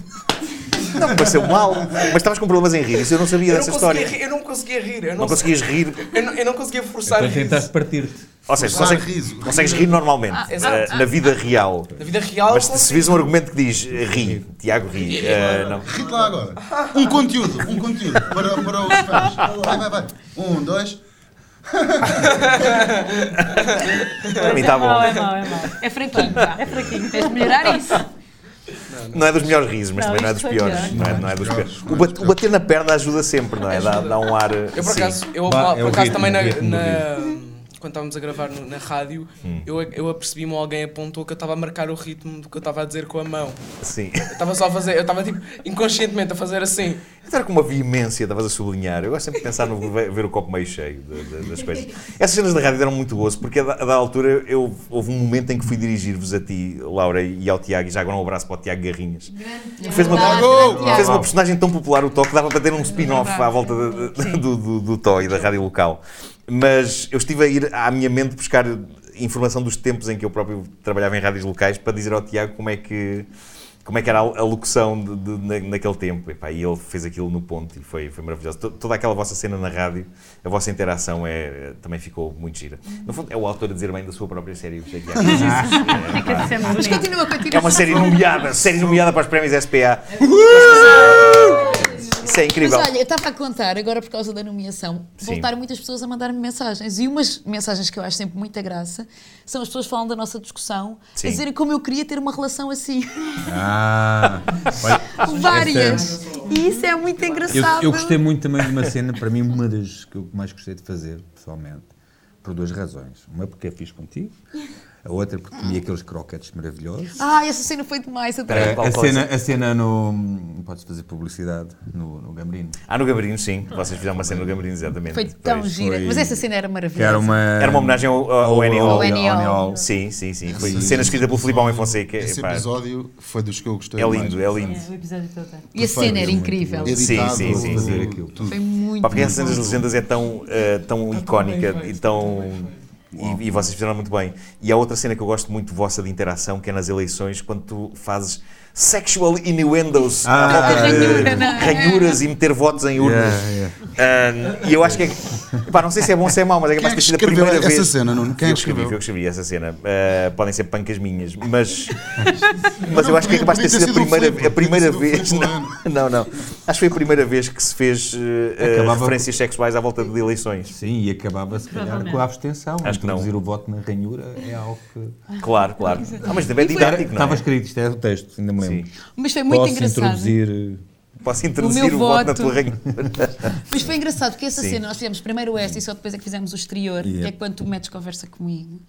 Não me pareceu mal, mas estavas com problemas em rir, isso eu não sabia Eu não, dessa história. rir, eu não conseguia rir. Eu não, Não conseguias rir, Eu não, eu não conseguia forçar Então a rir. tentaste partir-te. ou seja, consegues, riso. consegues rir normalmente, Ah, exato. eh, na vida real. Na vida real, Mas se vis um argumento que diz eh, ri, Tiago ri, eh, não. Rite lá agora. Um conteúdo, um conteúdo para, para os fãs. Vai, vai, vai. Um, dois. Para mim está É mau, bom. é mau, é mau. É fraquinho, pá. É fraquinho. Tens de melhorar isso. Não é dos melhores risos, mas Não, também não é dos piores. pior. Não é, não é dos piores. O, bat- o bater na perna ajuda sempre, não é? Dá, dá um ar. Eu por acaso, eu, Bah, por é acaso também na, do quando estávamos a gravar no- na rádio, Hum. eu, eu apercebi-me alguém apontou que eu estava a marcar o ritmo do que eu estava a dizer com a mão. Sim. Eu estava só a fazer, eu estava tipo inconscientemente a fazer assim. Era com uma veemência, estavas a sublinhar. Eu gosto sempre de pensar no ver o copo meio cheio de- de- das coisas. Essas cenas da rádio eram muito boas, porque a da, da altura eu, houve um momento em que fui dirigir-vos a ti, Laura, e ao Tiago, e já agora um abraço para o Tiago Garrinhas. Fez uma, fez uma personagem tão popular, o Tó, que dava para ter um spin-off à volta de- de- do, do, do Tó e da rádio local. Mas eu estive a ir à minha mente buscar informação dos tempos em que eu próprio trabalhava em rádios locais para dizer ao Tiago como é que, como é que era a, locução de, de- na- naquele tempo. Epá, e ele fez aquilo no ponto e foi, foi maravilhoso. To- Toda aquela vossa cena na rádio, a vossa interação é, também ficou muito gira. No fundo, é o autor a dizer bem da sua própria série. Fica sempre Mas continua, continua. É uma série nomeada, série nomeada para os prémios SPA. Isso é Mas incrível. olha, eu estava a contar, agora por causa da nomeação, Sim. voltaram muitas pessoas a mandar-me mensagens. E umas mensagens que eu acho sempre muita graça são as pessoas falam da nossa discussão, Sim. a dizerem como eu queria ter uma relação assim. Ah, Várias. esta- E isso é muito eu, engraçado. eu gostei muito também de uma cena, para mim, uma das que eu mais gostei de fazer, pessoalmente, por duas razões. Uma porque é fixe contigo, a outra porque comi aqueles croquetes maravilhosos. Ah, essa cena foi demais. adorei. A, cena, a cena no. Podes fazer publicidade no, no Gambrino. Ah, no Gabarino, sim. Vocês fizeram uma cena no Gabarino, exatamente. Foi tão Pois. gira. foi- Mas essa cena era Que maravilhosa. era uma. Era uma homenagem ao, ao Annie Hall. Ao. Hall. Sim, sim, sim. Foi Esse- cena escrita pelo Filipe Homem Fonseca. Esse Epá, episódio foi dos que eu gostei é mais. lindo, é lindo. É, o episódio todo. E a cena era incrível. Sim, sim, sim, fazer sim. Foi muito. Pá, porque essa cena das legendas é tão, eh, tão icónica e tão. E, e vocês fizeram muito bem. E há outra cena que eu gosto muito vossa de interação, que é nas eleições, quando tu fazes sexual innuendos Ah, de ranhura, não é? ranhuras e meter votos em urnas. Yeah, yeah. Ah, e eu acho que é. Pá, não sei se é bom ou se é mau, mas é capaz é de ter sido a primeira essa vez. cena, Nuno? Quem é eu que escrevi, escreveu? eu escrevi essa cena. Ah, podem ser pancas minhas, mas. mas eu acho que é capaz de ter sido a primeira, a primeira vez. Não, não, não. Acho que foi a primeira vez que se fez eh, Acabava- referências sexuais à volta de eleições. Sim, e acabava se calhar com a abstenção. Acho que não. Introduzir o voto na ranhura é algo que. Claro, claro. Ah, mas também é didático, não Estava é? escrito, isto é o texto, ainda me lembro. Sim. Mas foi muito Posso engraçado. introduzir. Posso introduzir o, meu voto na voto. tua ranhura. Mas foi engraçado porque essa Sim. cena nós fizemos primeiro esta e só depois é que fizemos o exterior, que Yeah. é quando tu metes conversa comigo.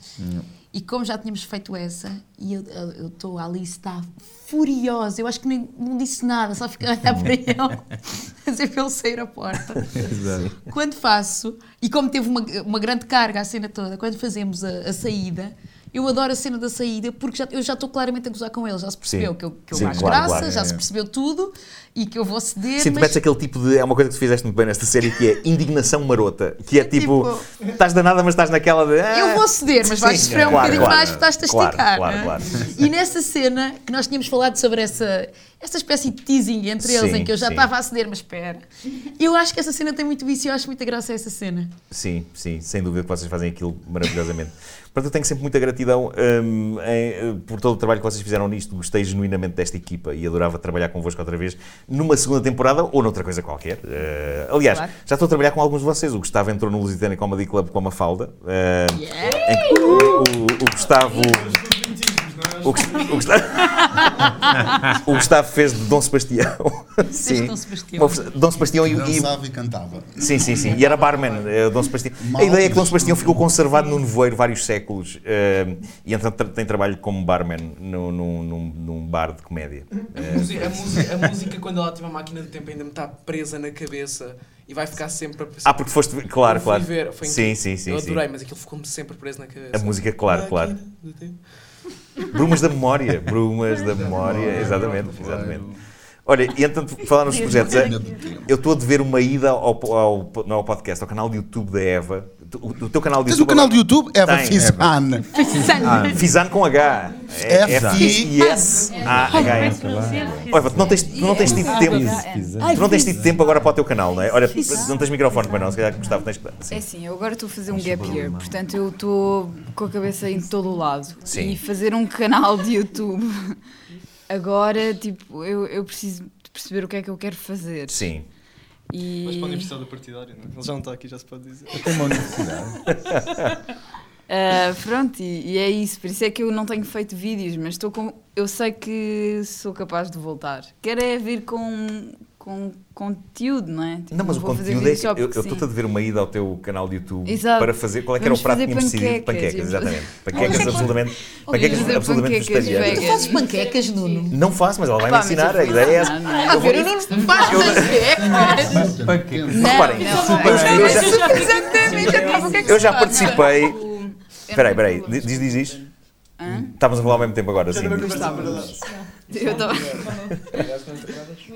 E como já tínhamos feito essa, e eu estou ali, está furiosa, eu acho que nem, não disse nada, só fiquei a olhar para ele, a dizer para ele sair a porta. Exato. Quando faço, e como teve uma, uma grande carga a cena toda, quando fazemos a, a saída, eu adoro a cena da saída porque já, eu já estou claramente a gozar com ele, já se percebeu Sim. que eu, que eu Sim, acho claro, graça, claro. já É, se é. percebeu tudo e que eu vou ceder. Sim, tu mas- metes aquele tipo de. É uma coisa que tu fizeste muito bem nesta série que é indignação marota. Que é tipo. Estás danada, mas estás naquela de. ah, Eu vou ceder, mas vais sofrer um bocadinho claro. mais porque estás-te a esticar. claro, é? claro. E nessa cena que nós tínhamos falado sobre essa, essa espécie de teasing entre eles, em que eu já estava a ceder, mas espera. Eu acho que essa cena tem muito isso e eu acho muita graça essa cena. Sim, sim, sem dúvida que vocês fazem aquilo maravilhosamente. Portanto, eu tenho sempre muita gratidão hum, em- por todo o trabalho que vocês fizeram nisto. Gostei genuinamente desta equipa e adorava trabalhar convosco outra vez numa segunda temporada ou noutra coisa qualquer. Eh, aliás, Claro. já estou a trabalhar com alguns de vocês. O Gustavo entrou no Lusitânia Comedy Club com a Mafalda. eh, Yeah. o, o- o Gustavo. O, o Gustavo, o Gustavo fez de Dom Sebastião. Sim. Dom Sebastião. Dom Sebastião e, e, Dançava e cantava. Sim, sim, sim. E era barman, eh, Dom Sebastião. Mal a ideia é que Dom. Sebastião ficou conservado no nevoeiro vários séculos eh, e então tem trabalho como barman no- num, num, num bar de comédia. A música, a, música, a música, quando ela tiver a máquina do tempo, ainda me está presa na cabeça e vai ficar sempre a pensar. Ah, porque foste. Claro, claro. ver, foi sim, sim, sim. Eu sim. adorei, mas aquilo ficou-me sempre preso na cabeça. A música, claro, claro. Brumas da memória. Brumas da memória. Exatamente, exatamente. Olha, e entanto, falar nos projetos, é, eu estou a dever uma ida ao, ao, não ao podcast, ao canal de YouTube da Eva. O, o teu canal de Tens YouTube. o canal de YouTube? Eva Tem, Fizan. Fizan com H. É F-I-S-A-H-N. Olha, tu não tens, tu não tens tido tempo. Tu não tens tido tempo agora para o teu canal, não é? Olha, não tens microfone para não, se calhar Gustavo tens que. É Sim. eu agora estou a fazer um gap year, portanto eu estou com a cabeça em todo o lado. Sim. E fazer um canal de YouTube agora, tipo, eu, eu preciso de perceber o que é que eu quero fazer. Sim. E... Mas para a Universidade Partidária, não? é? Ele já não está aqui, já se pode dizer. Tenho uma universidade. Ah, pronto, e, e é isso, por isso é que eu não tenho feito vídeos, mas estou com. Eu sei que sou capaz de voltar. Quero é vir com, com conteúdo, não é? Tipo, Não, mas o vou fazer conteúdo é que eu eu estou-te a dever uma ida ao teu canal de YouTube Exato. para fazer. Qual é que era o prato que tínhamos decidido? panquecas, e- exatamente. Panquecas absolutamente. Panquecas absolutamente vegetarianas. Tu fazes panquecas, Nuno? Não faço, mas ela vai me ensinar. eu A ideia é essa. não, não, não. A ver, o Nuno faz panquecas. Não, Reparem, não, eu já- eu já- Exatamente, o que é Eu participei. Eu Espera aí, não espera aí. Diz, diz isso. Hã? Estávamos a falar ao mesmo tempo agora, sim. Eu estava.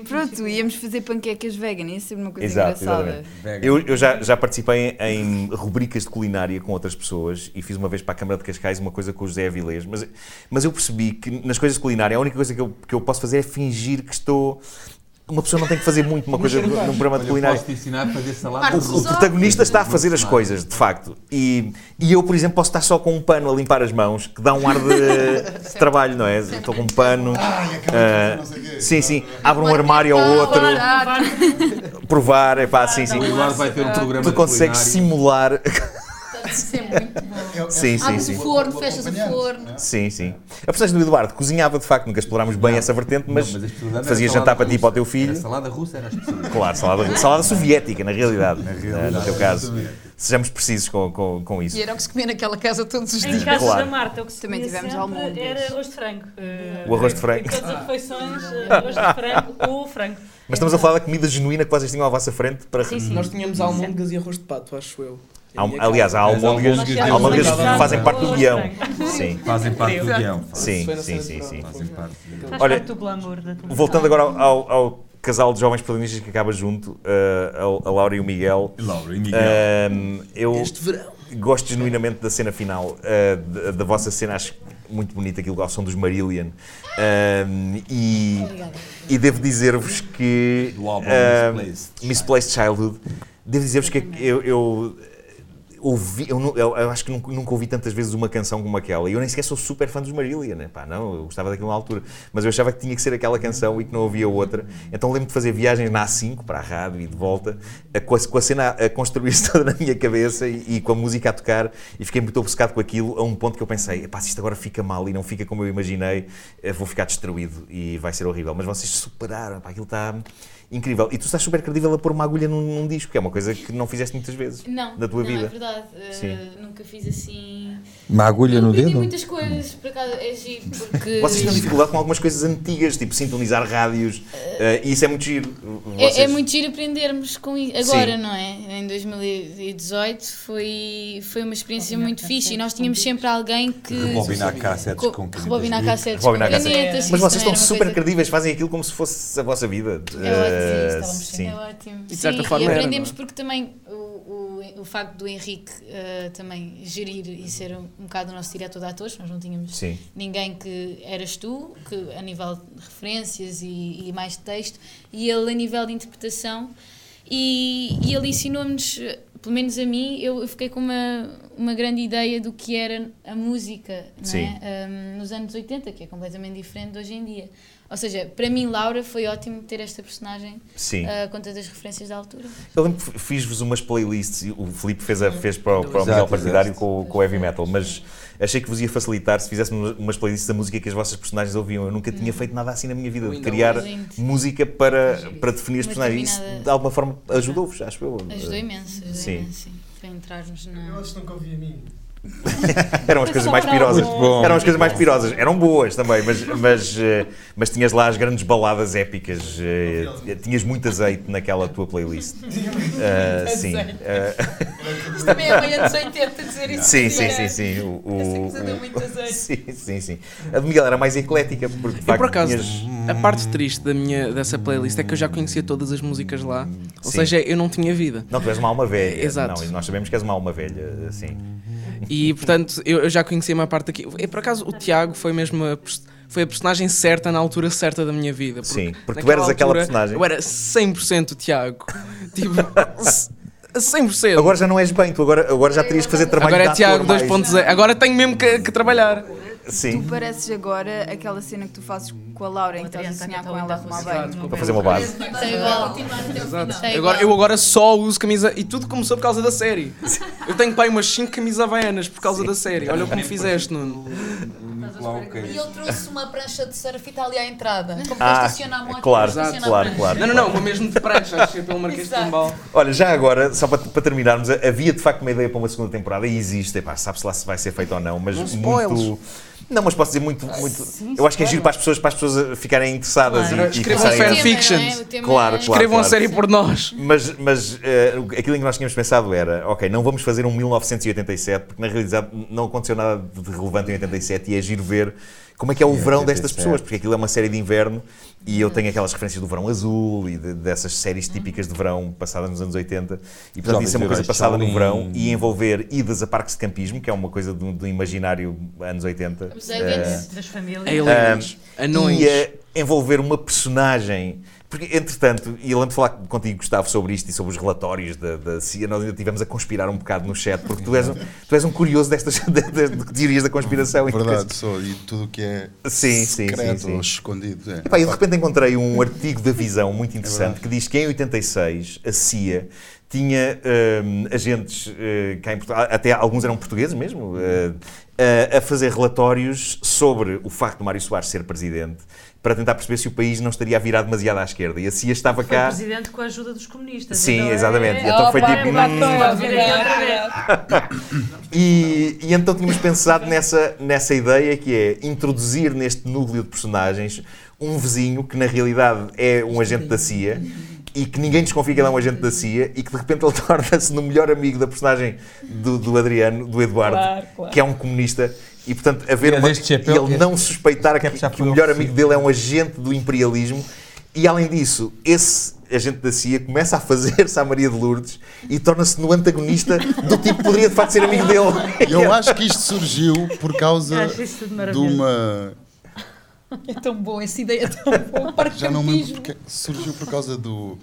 Pronto, íamos fazer panquecas vegan, ia ser uma coisa Exato, engraçada. exatamente. Eu, eu já, já participei em rubricas de culinária com outras pessoas e fiz uma vez para a Câmara de Cascais uma coisa com o José Avilés, mas, mas eu percebi que nas coisas de culinária a única coisa que eu, que eu posso fazer é fingir que estou. Uma pessoa não tem que fazer muito uma coisa num programa de culinária. posso te ensinar a fazer salada. O, o protagonista está a fazer as coisas, de facto. E, e eu, por exemplo, posso estar só com um pano a limpar as mãos, que dá um ar de, de trabalho, não é? Estou com um pano. ah, sim, sim. Abre um armário ao outro, provar, é pá, sim, sim. O Eduardo vai ter um programa Tu consegues simular. Isso é muito bom. Sim, sim, Abres sim. o forno, fechas o forno. Sim, sim. A personagem do Eduardo cozinhava, de facto, nunca explorámos bem essa vertente, mas, fazia jantar para ti e para o teu filho. A salada russa era a especialidade. Claro, salada, salada soviética, na realidade, realidade, eh, no teu caso. Sejamos precisos com, com, com isso. E era o que se comia naquela casa todos os Em dias. casa Claro. da Marta, o que se Também tivemos almôndegas. Era arroz de frango. Eh, O arroz de frango. Em todas as refeições, eh, arroz de frango ou frango. Mas estamos a falar da comida genuína que vocês tinham à vossa frente para. Sim, sim. Nós tínhamos almôndegas e arroz de pato, acho eu. Há- aliás, há almôndegas, que fazem parte do guião. Sim, Fazem parte do guião. fazem- sim, sim, sim, sim. prova. Fazem parte do guião. Faz Olha. Voltando agora ao, ao- casal de jovens protagonistas que acaba junto, eh, a, a Laura e o Miguel. Laura e Miguel. Ahm, eu Este verão. gosto genuinamente da cena final, eh, da, da vossa cena, acho muito bonita aquilo ao som dos Marillion. Ahm, e, e devo dizer-vos que. Do álbum ahm, Misplaced Misplaced Childhood. Devo dizer-vos que eu. eu ouvi, eu, nu- eu- eu acho que nunca, nunca ouvi tantas vezes uma canção como aquela. E eu nem sequer sou super fã dos Marília, né? Pá, não, eu gostava daquilo na altura. Mas eu achava que tinha que ser aquela canção e que não havia outra. Então lembro de fazer viagens na A5 para a rádio e de volta, com, a, com a cena a construir-se toda na minha cabeça e, e com a música a tocar. E fiquei muito obcecado com aquilo, a um ponto que eu pensei: "Epá, se isto agora fica mal e não fica como eu imaginei, eh, vou ficar destruído e vai ser horrível. Mas vocês superaram, pá, aquilo está. Incrível. E tu estás super credível a pôr uma agulha num, num disco, que é uma coisa que não fizeste muitas vezes Não, na tua não, vida. é verdade. Uh, nunca fiz assim. Uma agulha Eu no dedo? muitas coisas, por acaso é giro, porque. Vocês têm dificuldade com algumas coisas antigas, tipo sintonizar rádios, eh, e isso é muito giro. É, é Vocês- muito giro aprendermos com i- agora, Sim. não é? Em 2018 foi, foi uma experiência muito fixe e nós tínhamos sempre alguém que. Rebobinar cassetes co- com rebobinar cassetes Rebobinar com cassetes. Mas isso vocês estão super coisa- credíveis, fazem aquilo como se fosse a vossa vida. É Eh, ótimo, sim. é ótimo. de certa Sim, e era, aprendemos não é? porque também o, o, o facto do Henrique eh, também gerir e ser um, um bocado o nosso diretor de atores, nós não tínhamos Sim. ninguém que eras tu, que a nível de referências e, e mais de texto, e ele a nível de interpretação, e, e ele ensinou-nos, pelo menos a mim, eu, eu fiquei com uma, uma grande ideia do que era a música é? Um, nos anos 80, que é completamente diferente de hoje em dia. Ou seja, para mim, Laura, foi ótimo ter esta personagem Sim. uh, com todas as referências da altura. Eu lembro que fiz-vos umas playlists, o Filipe fez, a, fez para, o- para o Miguel Partidário com, o- com o Heavy Metal, mas achei que vos ia facilitar se fizéssemos umas playlists da música que as vossas personagens ouviam. Eu nunca tinha feito nada assim na minha vida, de criar Lindo. música para, para definir as personagens. Isso de alguma forma ajudou-vos, acho eu. Ajudou imenso, ajudou Sim. imenso, sim, para entrarmos na. Eu acho que nunca ouvi a mim. Eram as coisas mais pirosas. Bom. Eram as coisas mais pirosas. Eram boas também, mas, mas, eh, mas tinhas lá as grandes baladas épicas. eh, Tinhas muito azeite naquela tua playlist. Ah, sim. Isto também é meio anos 80 dizer isso. sim, sim, sim, sim. O, o- Essa coisa deu o- muito azeite. sim, sim, sim. A de Miguel era mais eclética, porque Eu, por acaso, tinhas- a parte triste da minha, dessa playlist é que eu já conhecia todas as músicas lá. Ou Sim. seja, eu não tinha vida. Não, tu és uma alma velha. Exato. Não, nós sabemos que és uma alma velha, assim. E portanto, eu, eu já conhecia uma parte aqui. E por acaso, o Tiago foi mesmo a, foi a personagem certa na altura certa da minha vida. Sim, porque tu eras aquela personagem. Eu era 100% o Tiago. Tipo, c- 100%. Agora já não és bem, tu agora, agora já terias que fazer trabalho Agora é Tiago ator mais. 2.0. Agora tenho mesmo que, que trabalhar. Sim. Tu pareces agora aquela cena que tu fazes com a Laura em que estás a sonhar com ela a arrumar bem. Para fazer uma base. Igual. Agora, eu agora só uso camisa. E tudo começou por causa da série. Eu tenho pai umas 5 camisas havaianas por causa da série. Olha o que me fizeste, Nuno. E ele trouxe uma prancha de surf e está ali à entrada. Como Ah, para estacionar a claro, para estacionar a claro, prancha. claro. Não, não, não, vou mesmo de prancha, achei pelo Marquês de. Pombal. Olha, já agora, só para, para terminarmos, havia de facto uma ideia para uma segunda temporada e existe, epá, sabe-se lá se vai ser feito ou não, mas Não spoilers. muito. Não, mas posso dizer muito. muito eu acho que é giro para as pessoas, para as pessoas ficarem interessadas Claro. e, e Escrevam começarem a- fanfiction. Tema, não é? Claro, claro. Escrevam a série por nós. Mas, mas eh, aquilo em que nós tínhamos pensado era, ok, não vamos fazer um 1987, porque na realidade não aconteceu nada de relevante em 87 e é giro ver como é que é o Em verão destas 87. pessoas, porque aquilo é uma série de inverno e eu tenho aquelas referências do verão azul e de- dessas séries típicas de verão passadas nos anos 80 e portanto Jovens isso é uma coisa passada no verão e envolver idas a parques de campismo, que é uma coisa do, do imaginário anos 80. Os aliens. Das famílias. Aliens, anões. e eh, envolver uma personagem. Porque, entretanto, e eu lembro de falar contigo, Gustavo, sobre isto e sobre os relatórios da, da CIA, nós ainda estivemos a conspirar um bocado no chat, porque tu és um, tu és um curioso destas de, de- de teorias da conspiração. e. Verdade, sou. E tudo o que é Sim, secreto sim, sim. ou escondido. É. Pá, eu de repente encontrei um artigo da Visão muito interessante que diz que em 86 a CIA tinha hum, agentes eh, cá em Portugal, até alguns eram portugueses mesmo, eh, a- a fazer relatórios sobre o facto de Mário Soares ser presidente para tentar perceber se o país não estaria a virar demasiado à esquerda. E a CIA estava Foi cá. presidente com a ajuda dos comunistas. Sim, Então é- exatamente. E então foi Opa, tipo, hum. E, e então tínhamos pensado nessa, nessa ideia que é introduzir neste núcleo de personagens um vizinho que na realidade é um agente da CIA e que ninguém desconfia que ele é um agente da CIA e que de repente ele torna-se no melhor amigo da personagem do, do Adriano, do Eduardo, Claro, claro. que é um comunista. E portanto, haver E é uma, chapéu e ele que- não suspeitar que, que já que foi o melhor amigo dele é um agente do imperialismo e além disso, esse agente da CIA começa a fazer-se à Maria de Lourdes e torna-se no antagonista do tipo que poderia de facto ser amigo dele. Eu acho que isto surgiu por causa de uma. É tão bom, essa ideia é tão boa. Já não me lembro porque surgiu por causa do.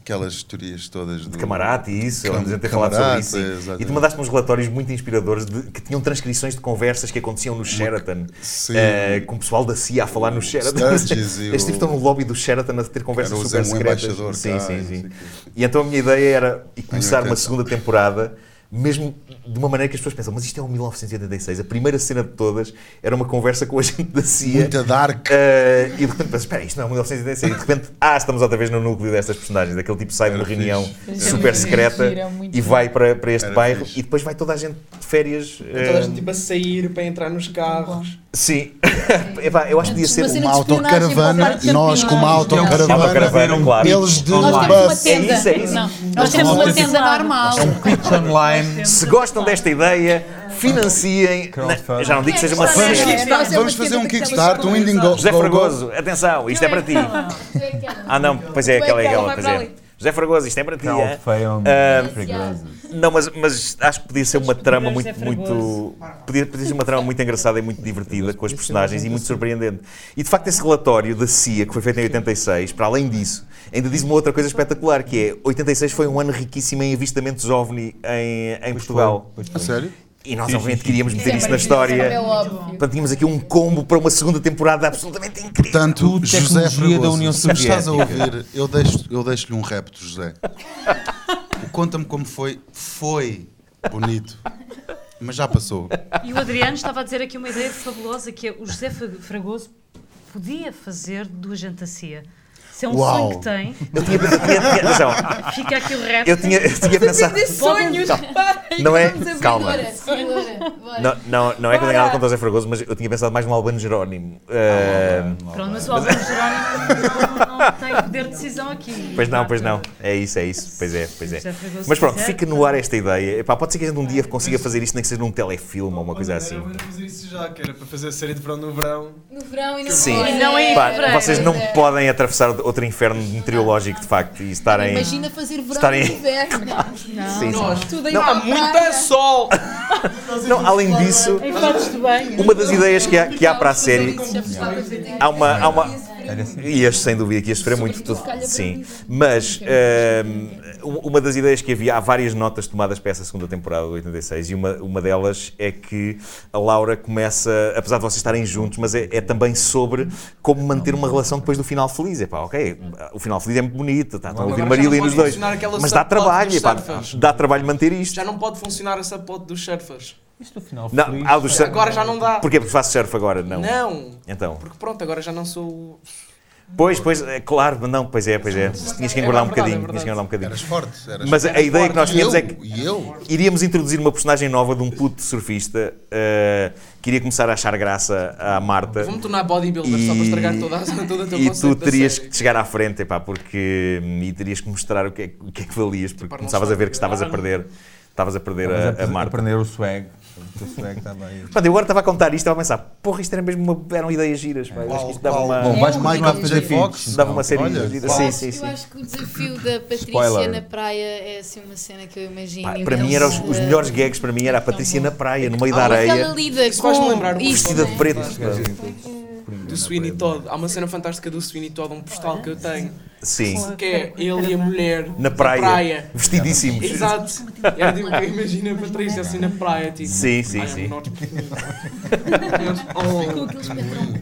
aquelas teorias todas do. de camarate e isso, Cam- vamos ter falado sobre isso. sim. exatamente. E tu mandaste uns relatórios muito inspiradores de, que tinham transcrições de conversas que aconteciam no Sheraton, Sim. eh, com o pessoal da CIA a falar no Sheraton. Estes o- estão no lobby do Sheraton a ter conversas Era o super um secretas. embaixador Sim, cá, sim, sim. o quê. E então a minha ideia era começar uma segunda temporada. Mesmo de uma maneira que as pessoas pensam, mas isto é um 1986. A primeira cena de todas era uma conversa com o agente da CIA. Muita dark. Uh, e de repente pensas, espera, isto não é 1986. E de repente, ah, estamos outra vez no núcleo destas personagens. Daquele tipo sai de uma reunião fixe. super Era secreta e vai para, para este Era bairro fixe. e depois vai toda a gente de férias. Toda a gente tipo a sair para entrar nos carros. Sim. Epá, eu acho que podia ser Uma autocaravana, o nós com uma autocaravana, claro. eles de Nós temos uma bus. tenda. É isso, é isso. Não, nós temos uma tenda normal. É um pitch online. Se gostam desta ideia, financiem. Já não digo que seja uma Vamos, série. É vamos fazer um tenda que Kickstart, um temos Indie Go. José Go Go. Fragoso, atenção, isto é para ti. Ah, não, pois é, aquela é aquela. Pois é. José Fragoso, isto é para ti. Não, é? foi um perigoso. Não, mas, mas acho que podia ser uma trama muito, José muito. Podia, podia ser uma trama muito engraçada e muito divertida com as personagens e muito surpreendente. E de facto, esse relatório da CIA, que foi feito em 86, para além disso, ainda diz uma outra coisa espetacular: que é 86 foi um ano riquíssimo em avistamentos OVNI em, em Portugal. A sério? E nós, obviamente, queríamos meter isso na história. É óbvio. Portanto, tínhamos aqui um combo para uma segunda temporada absolutamente incrível. Portanto, Tudo José tecnologia da Fragoso, União se me estás a Soviética. ouvir, eu deixo- eu deixo-lhe um repto, José. Conta-me como foi. Foi bonito. Mas já passou. E o Adriano estava a dizer aqui uma ideia fabulosa que é o José Fra- Fragoso podia fazer do agente é um Uau. sonho que tem, Eu tinha, eu tinha, tinha atenção, fica aqui o rap. eu tinha, eu tinha pensado. Sonhos. Não é? Calma. Bora, bora. Não, não, não é que eu tenha nada contra o Zé Fragoso, mas eu tinha pensado mais no Albano Jerónimo. Ah, Pronto, mas o Albano Jerónimo não, não tem poder de decisão aqui. Pois não, pois não. É isso, é isso. Pois é, pois é. Mas pronto, fica no ar esta ideia. Epá, pode ser que a gente um dia consiga fazer isto, nem que seja num telefilme ou uma coisa assim. Eu fazer isso já, que era para fazer a série de verão no verão. No verão e no Sim. verão. E não é Pá, vocês não podem atravessar outro inferno meteorológico, de facto, e estarem. Imagina fazer verão estarem- e inverno. Sim, sim. Tudo em Não, Há muito sol! Não, além disso, uma das ideias que há, que há para a série. Há uma. Há uma assim. Ias, sem dúvida, que ias sofrer muito. tudo- sim. Mas hum, uma das ideias que havia, há várias notas tomadas para essa segunda temporada do 86, e uma, uma delas é que a Laura começa, apesar de vocês estarem juntos, mas é, é também sobre como manter uma relação depois do final feliz. É pá, ok, o final feliz é muito bonito, tá, estão a ouvir Marília nos dois. Mas dá trabalho, epá, dá trabalho manter isto. Já não pode funcionar essa plot dos surfers. Isto no final Não, feliz. há o dos surf- Agora já não dá. Porquê? Porque faço surf agora? Não. Não. Então. Porque pronto, agora já não sou. Pois, pois, é claro, não, pois é, pois é. Tinhas que engordar um É bocadinho, é tinhas que engordar um bocadinho. Eras forte. Eras Mas a, a ideia que nós E tínhamos eu? é que E eu? iríamos introduzir uma personagem nova de um puto surfista eh, que iria começar a achar graça à Marta. Vou-me tornar bodybuilder só para estragar toda a, o teu e tu terias que chegar à frente, epá, porque e terias que mostrar o que é, o que, é que valias, porque Para não começavas a ver que estavas a perder, estavas a perder Estavas a, a Marta. aprender o swag. O teu swag estava aí. Pá, eu agora estava a contar isto e estava a pensar, porra, isto era mesmo uma, eram ideias giras, pá, eu acho que isto dava uma, Bom, vais continuar a Michael fazer. Fox. dava uma série Olha, gira. Eu Sim, acho- sim, Eu sim. acho que o desafio da Patrícia Spoiler. na praia é assim uma cena que eu imagino. Pá, e para mim, eram os, os eh, melhores gags para mim era a Patrícia na praia, no meio da é que ela areia, lida com vestida de né? Do Sweeney Todd. Há uma cena fantástica do Sweeney Todd, um postal que eu tenho. Sim, Que é ele e a mulher na praia, vestidíssimos. Exato. Era tipo, imagina a Patrícia assim na praia, tipo. Sim, sim, "I am sim. not-" Com aqueles patrão.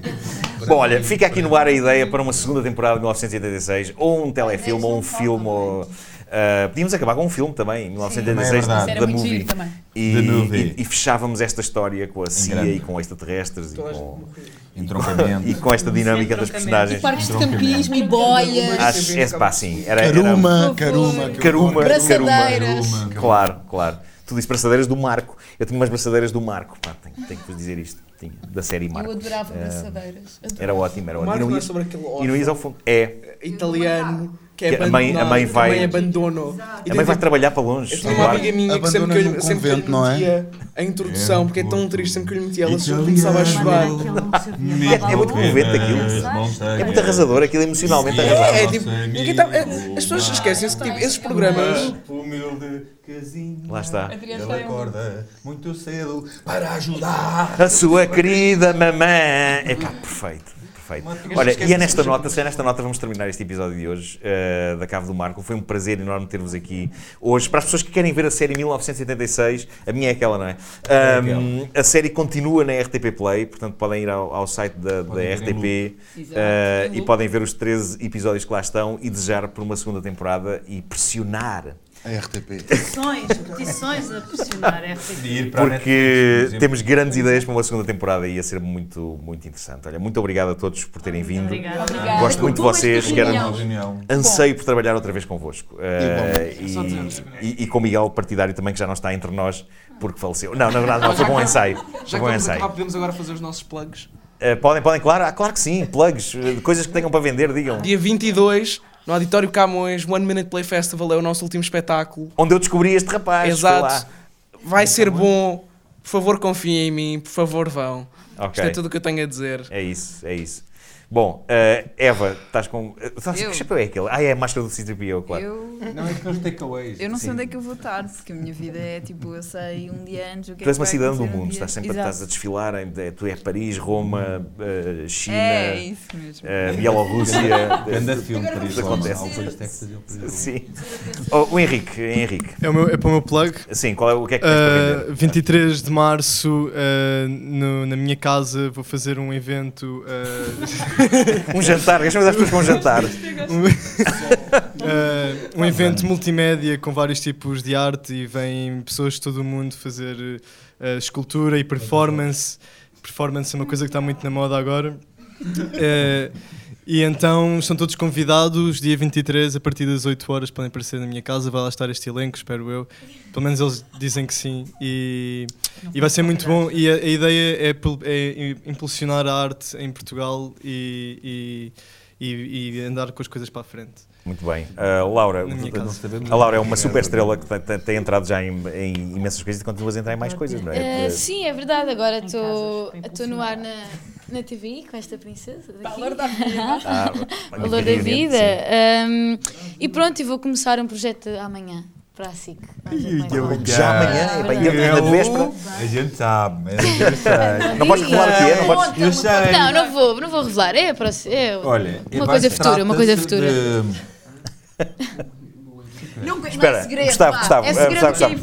Bom, olha, fica aqui no ar a ideia para uma segunda temporada de 1986, ou um telefilme, ou um filme, ou... ah, podíamos acabar com um filme também, em 1986, Também é da movie. E, Movie. e- e fechávamos esta história com a CIA grande. e com extraterrestres e com, Entroncamento. e com esta dinâmica das personagens. Parques de campismo e boias. Acho, é, pá, sim, era, era Caruma, caruma. Caruma, Braçadeiras. Caruma. Claro, claro. Tu disse braçadeiras do Marco. Eu tinha umas braçadeiras do Marco. Pá, tenho, tenho que vos dizer isto. Tinha, da série Eu Marco. adorava Eh, braçadeiras. Adorava. Era ótimo, era ótimo. Marco E não não é ias- sobre aquele E não ias ao fundo. É. italiano que é Que a mãe- a mãe vai- mãe abandonou. A mãe vai trabalhar para longe. Eu tinha uma amiga minha que sempre que eu, que eu lhe é? metia a introdução, porque é tão triste, sempre que eu lhe metia, ela sempre começava a chorar. É, é muito comovente aquilo. É muito arrasador, aquilo é emocionalmente É, arrasador. é tipo, ninguém tá, é, as pessoas esquecem-se que tipo, esses programas. Humilde casinho. Lá está. Ele acorda muito cedo para ajudar. A sua querida mamã. É pá, perfeito. Perfeito. Olha, e é nesta nota, se é nesta nota vamos terminar este episódio de hoje eh, da Cave do Marco. Foi um prazer enorme ter-vos aqui hoje. Para as pessoas que querem ver a série 1976, a minha é aquela, não é? Ahm, a série continua na RTP Play, portanto podem ir ao, ao site da, da RTP Exato. eh, e podem ver os 13 episódios que lá estão e desejar por uma segunda temporada e pressionar A RTP. Petições, petições a pressionar a RTP. Porque temos grandes ideias para uma segunda temporada e ia ser muito, muito interessante. Olha, muito obrigado a todos por terem vindo. Obrigada. Obrigada. Gosto muito de vocês, quero-. Anseio por trabalhar outra vez convosco. Eh, Só dizer. e, e, e com o Miguel Partidário também, que já não está entre nós porque faleceu. Não, na verdade, não, foi bom ensaio. Já Foi bom ensaio. acabar, podemos agora fazer os nossos plugs. Eh, podem, podem, claro, ah, claro que sim, plugs, eh, coisas que tenham para vender, digam. Dia 22, no Auditório Camões, One Minute Play Festival é o nosso último espetáculo. Onde eu descobri este rapaz. Exato. lá. Vai ser bom. Por favor, confiem em mim. Por favor, vão. Ok. Isto é tudo o que eu tenho a dizer. É isso, é isso. Bom, eh, Eva, estás com. estás- Eu? Que chapéu é aquele? Ah, é a máscara do C3PO, claro. Eu, Não, é aqueles takeaways. eu não sei Sim. onde é que eu vou estar, porque a minha vida é tipo, eu sei um dia antes o que Tu é és que uma cidadã do um mundo, dia. estás sempre Exato. estás a desfilar, em, eh, tu é Paris, Roma, eh, China, É isso mesmo. eh, Bielorrússia. Ganda filme para isso. acontece. Sim. Oh, o Henrique, Henrique. É, o meu, é para o meu plug. Sim, qual é, o que é que tens para Uh, vender? 23 de março, uh, no- na minha casa, vou fazer um evento. Um jantar, deixa-me dar as pessoas com um jantar. uh, um evento multimédia com vários tipos de arte e vêm pessoas de todo o mundo fazer uh, escultura e performance. Performance é uma coisa que está muito na moda agora. Uh, E então estão todos convidados, dia 23, a partir das 8 horas, podem aparecer na minha casa. Vai lá estar este elenco, espero eu. Pelo menos eles dizem que sim. E, e vai ser muito bom. E a, a ideia é, é impulsionar a arte em Portugal e, e- e andar com as coisas para a frente. Muito bem. Uh, Laura, a Laura é uma super estrela que tem, tem- tem entrado já em, em imensas coisas e continuas a entrar em mais coisas, não é? Eh, sim, é verdade. Agora estou no ar na, na TVI com esta princesa. Daqui. Valor da Ah, Valor da vida. Um, e pronto, e vou começar um projeto amanhã para a SIC. É. Já amanhã, é bem véspera. A gente sabe, a gente sabe. Não podes revelar o que é, não podes. Eu sei. Não, não vou, não vou revelar. É, para, é Olha, uma coisa futura, uma coisa futura. de- Não, não Espera, é segredo. Gustavo. Gustavo, é segredo Gustavo.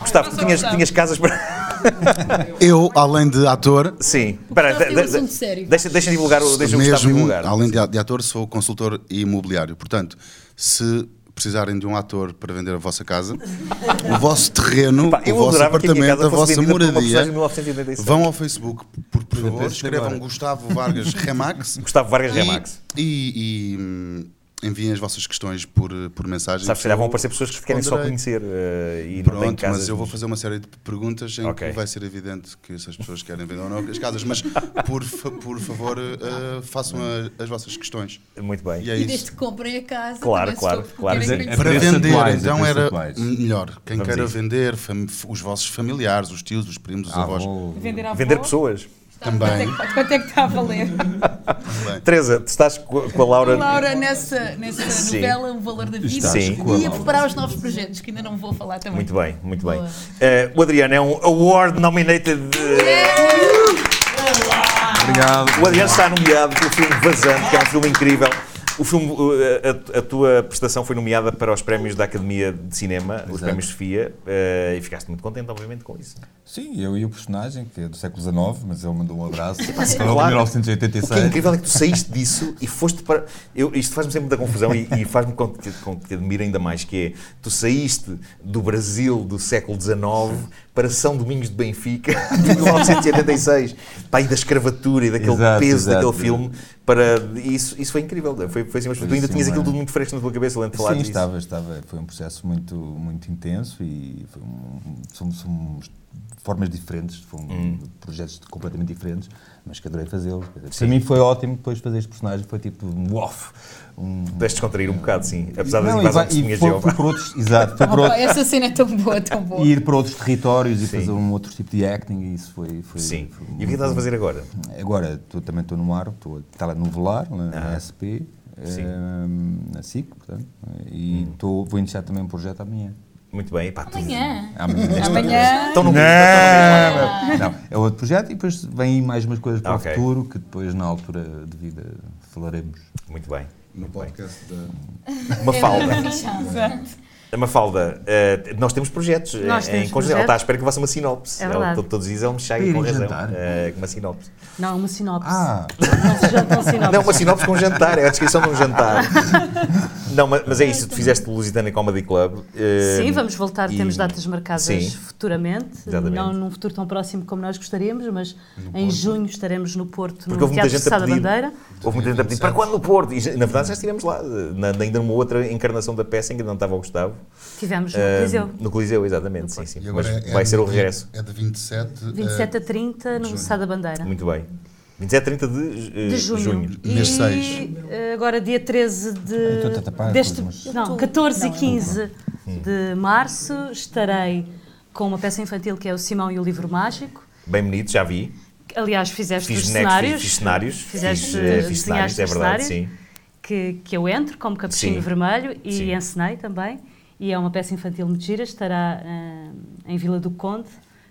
Gustavo, tu tinhas, tinhas casas para. Eu, além de ator, Sim. Espera, um de- de- assunto sério. deixa, deixa divulgar o. Deixa o Gustavo mesmo, divulgar. além de, de ator, sou consultor imobiliário. Portanto, se precisarem de um ator para vender a vossa casa, o vosso terreno, Pá, eu o vosso adorava que a minha apartamento, casa a fosse vossa moradia, pessoa em 1986. vão ao Facebook, por, por favor, escrevam. Gustavo Vargas Remax Gustavo Vargas e- Remax. e, e, hum, enviem as vossas questões por, por mensagem. Sabes, se calhar vão aparecer pessoas que querem só conhecer eh, e não têm Pronto, casas. mas eu vou fazer uma série de perguntas em Ok. que vai ser evidente que se as pessoas querem vender ou não as casas, mas por, fa- por favor eh, façam a- as vossas questões. Muito bem. E é E desde que comprem a casa. Claro, claro, claro. é-. Para vender, então era melhor. Quem Vamos queira vender, os vossos familiares, os tios, os primos, os Ah, avós, Vender Vender pessoas. Também. Quanto é que está a valer? Teresa, tu estás co- com a Laura. Laura nessa, nessa Sim. novela O Valor da Vida Sim. com a e a preparar os novos projetos, que ainda não vou falar também. Muito bem, muito bem. Eh, o Adriano é um award nominated. eh, Obrigado. O Adriano está nomeado pelo filme Vazante, que é um filme incrível. O filme, uh, a, a tua prestação foi nomeada para os prémios da Academia de Cinema, os Exato. prémios Sofia, eh, e ficaste muito contente, obviamente, com isso. Sim, eu e o personagem, que é do século XIX, mas ele mandou um abraço. sim, Para claro. o O que é 1986. incrível é que tu saíste disso e foste para. Eu, isto faz-me sempre muita confusão e, e faz-me com que, com que te admire ainda mais, que é tu saíste do Brasil do século XIX para São Domingos de Benfica de 1986. Pá, e da escravatura e daquele Exato, peso exato. daquele filme. Para, isso, isso foi incrível. Foi, foi assim, mas tu ainda sim, tinhas aquilo é. tudo muito fresco na tua cabeça, de falar Sim, disso. estava, estava. Foi um processo muito, muito intenso e foi um, somos, somos formas diferentes, foram Hum. projetos completamente diferentes, mas que adorei fazê-los. Para mim foi ótimo depois fazer este personagem, foi tipo um off. Um, Pudeste descontrair um bocado, sim. Apesar das e invasões que tinhas e de Jeová. por outros, exato, foi por Opa, outros, essa cena é tão boa, tão boa. e ir para outros territórios e Sim. fazer um outro tipo de acting e isso foi... foi Sim. foi E o que é estás a fazer agora? Agora tô- também estou no ar, estou a estar no Velar, na, na Ah. SP, Sim. ehm, na SIC, portanto, e tô, vou iniciar também um projeto amanhã. Muito bem. Pá, Amanhã. Amanhã. Amanhã. Estão no Não, não, não, é outro projeto e depois vem aí mais umas coisas para Ok. o futuro que depois na altura de vida falaremos. Muito bem. No podcast da. Uma falda. Mafalda, eh, nós temos projetos eh, Nós temos em conjunto. Ela está à espera que faça uma sinopse. É Ela, todos os dias ele me chega com razão. jantar. eh, uma sinopse. Não, uma sinopse. Ah, Não se jantam. Não, uma sinopse com um jantar, é a descrição de um jantar. Não, mas, mas é isso, tu fizeste o Lusitânia Comedy Club. eh, Sim, vamos voltar, e- temos datas marcadas Sim. futuramente, Exatamente. não num futuro tão próximo como nós gostaríamos, mas em junho estaremos no Porto, Porque no houve muita Teatro gente a Sada pedir. Bandeira. Houve muita gente a pedir para quando no Porto? E, na verdade já estivemos lá, na, ainda numa outra encarnação da peça em que não estava o Gustavo. Tivemos no Coliseu. No Coliseu, exatamente, sim, sim. Mas agora é- vai é ser o regresso. É de 27. 27 eh, a 30 no junho. Sada Bandeira. Muito bem. 27 30 de, eh, De junho. Mês E seis. eh, agora dia 13 Estou-te a de tapar, deste, mas- não, 14 e 15 de março estarei com uma peça infantil que é o Simão e o Livro Mágico. Bem bonito, já vi. Aliás, fizeste Fiz os bonecos, cenários. fiz, fiz cenários. Fizeste, fiz, eh, fiz cenários, é verdade, cenários. sim. que, que eu entro como capuchinho Sim. vermelho e Sim. encenei também. E é uma peça infantil muito gira, estará ah, em Vila do Conde,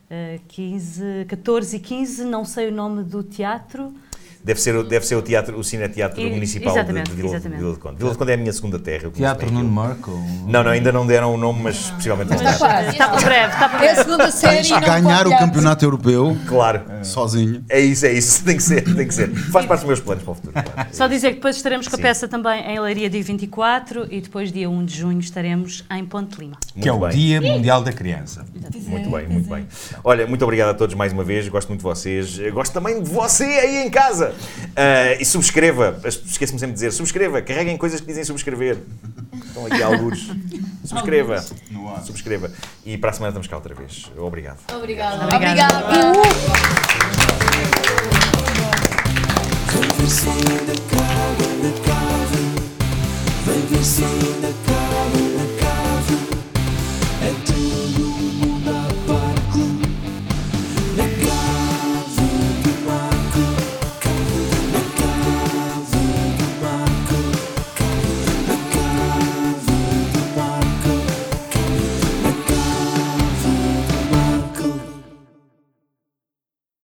ah, 15, 14 e 15, não sei o nome do teatro. Deve ser, o- deve ser o teatro, o cineteatro E- municipal exatamente, de, de Vila, exatamente. Vila de Conde. Vila de Conde é a minha segunda terra. Teatro Nuno. Marco. Não, não, ainda não deram o nome, mas possivelmente vão Está. Está para breve, está para É a breve. segunda série e de ganhar o campeonato europeu Claro. sozinho. É isso, é isso. Tem que ser, tem que ser. Faz parte dos meus planos para o futuro. claro. Só dizer que depois estaremos com a Sim. peça também em Leiria dia 24 e depois dia 1 de junho estaremos em Ponte Lima. Que é Muito o bem. Dia Mundial da Criança. Muito bem, muito bem. Olha, muito obrigado a todos mais uma vez. Gosto muito de vocês. Gosto também de você aí em casa. Uh, e subscreva, esqueço-me sempre de dizer, subscreva, carreguem coisas que dizem subscrever. Estão aqui alguns. Subscreva. Subscreva. E para a semana estamos cá outra vez. Obrigado. obrigado obrigado Obrigada.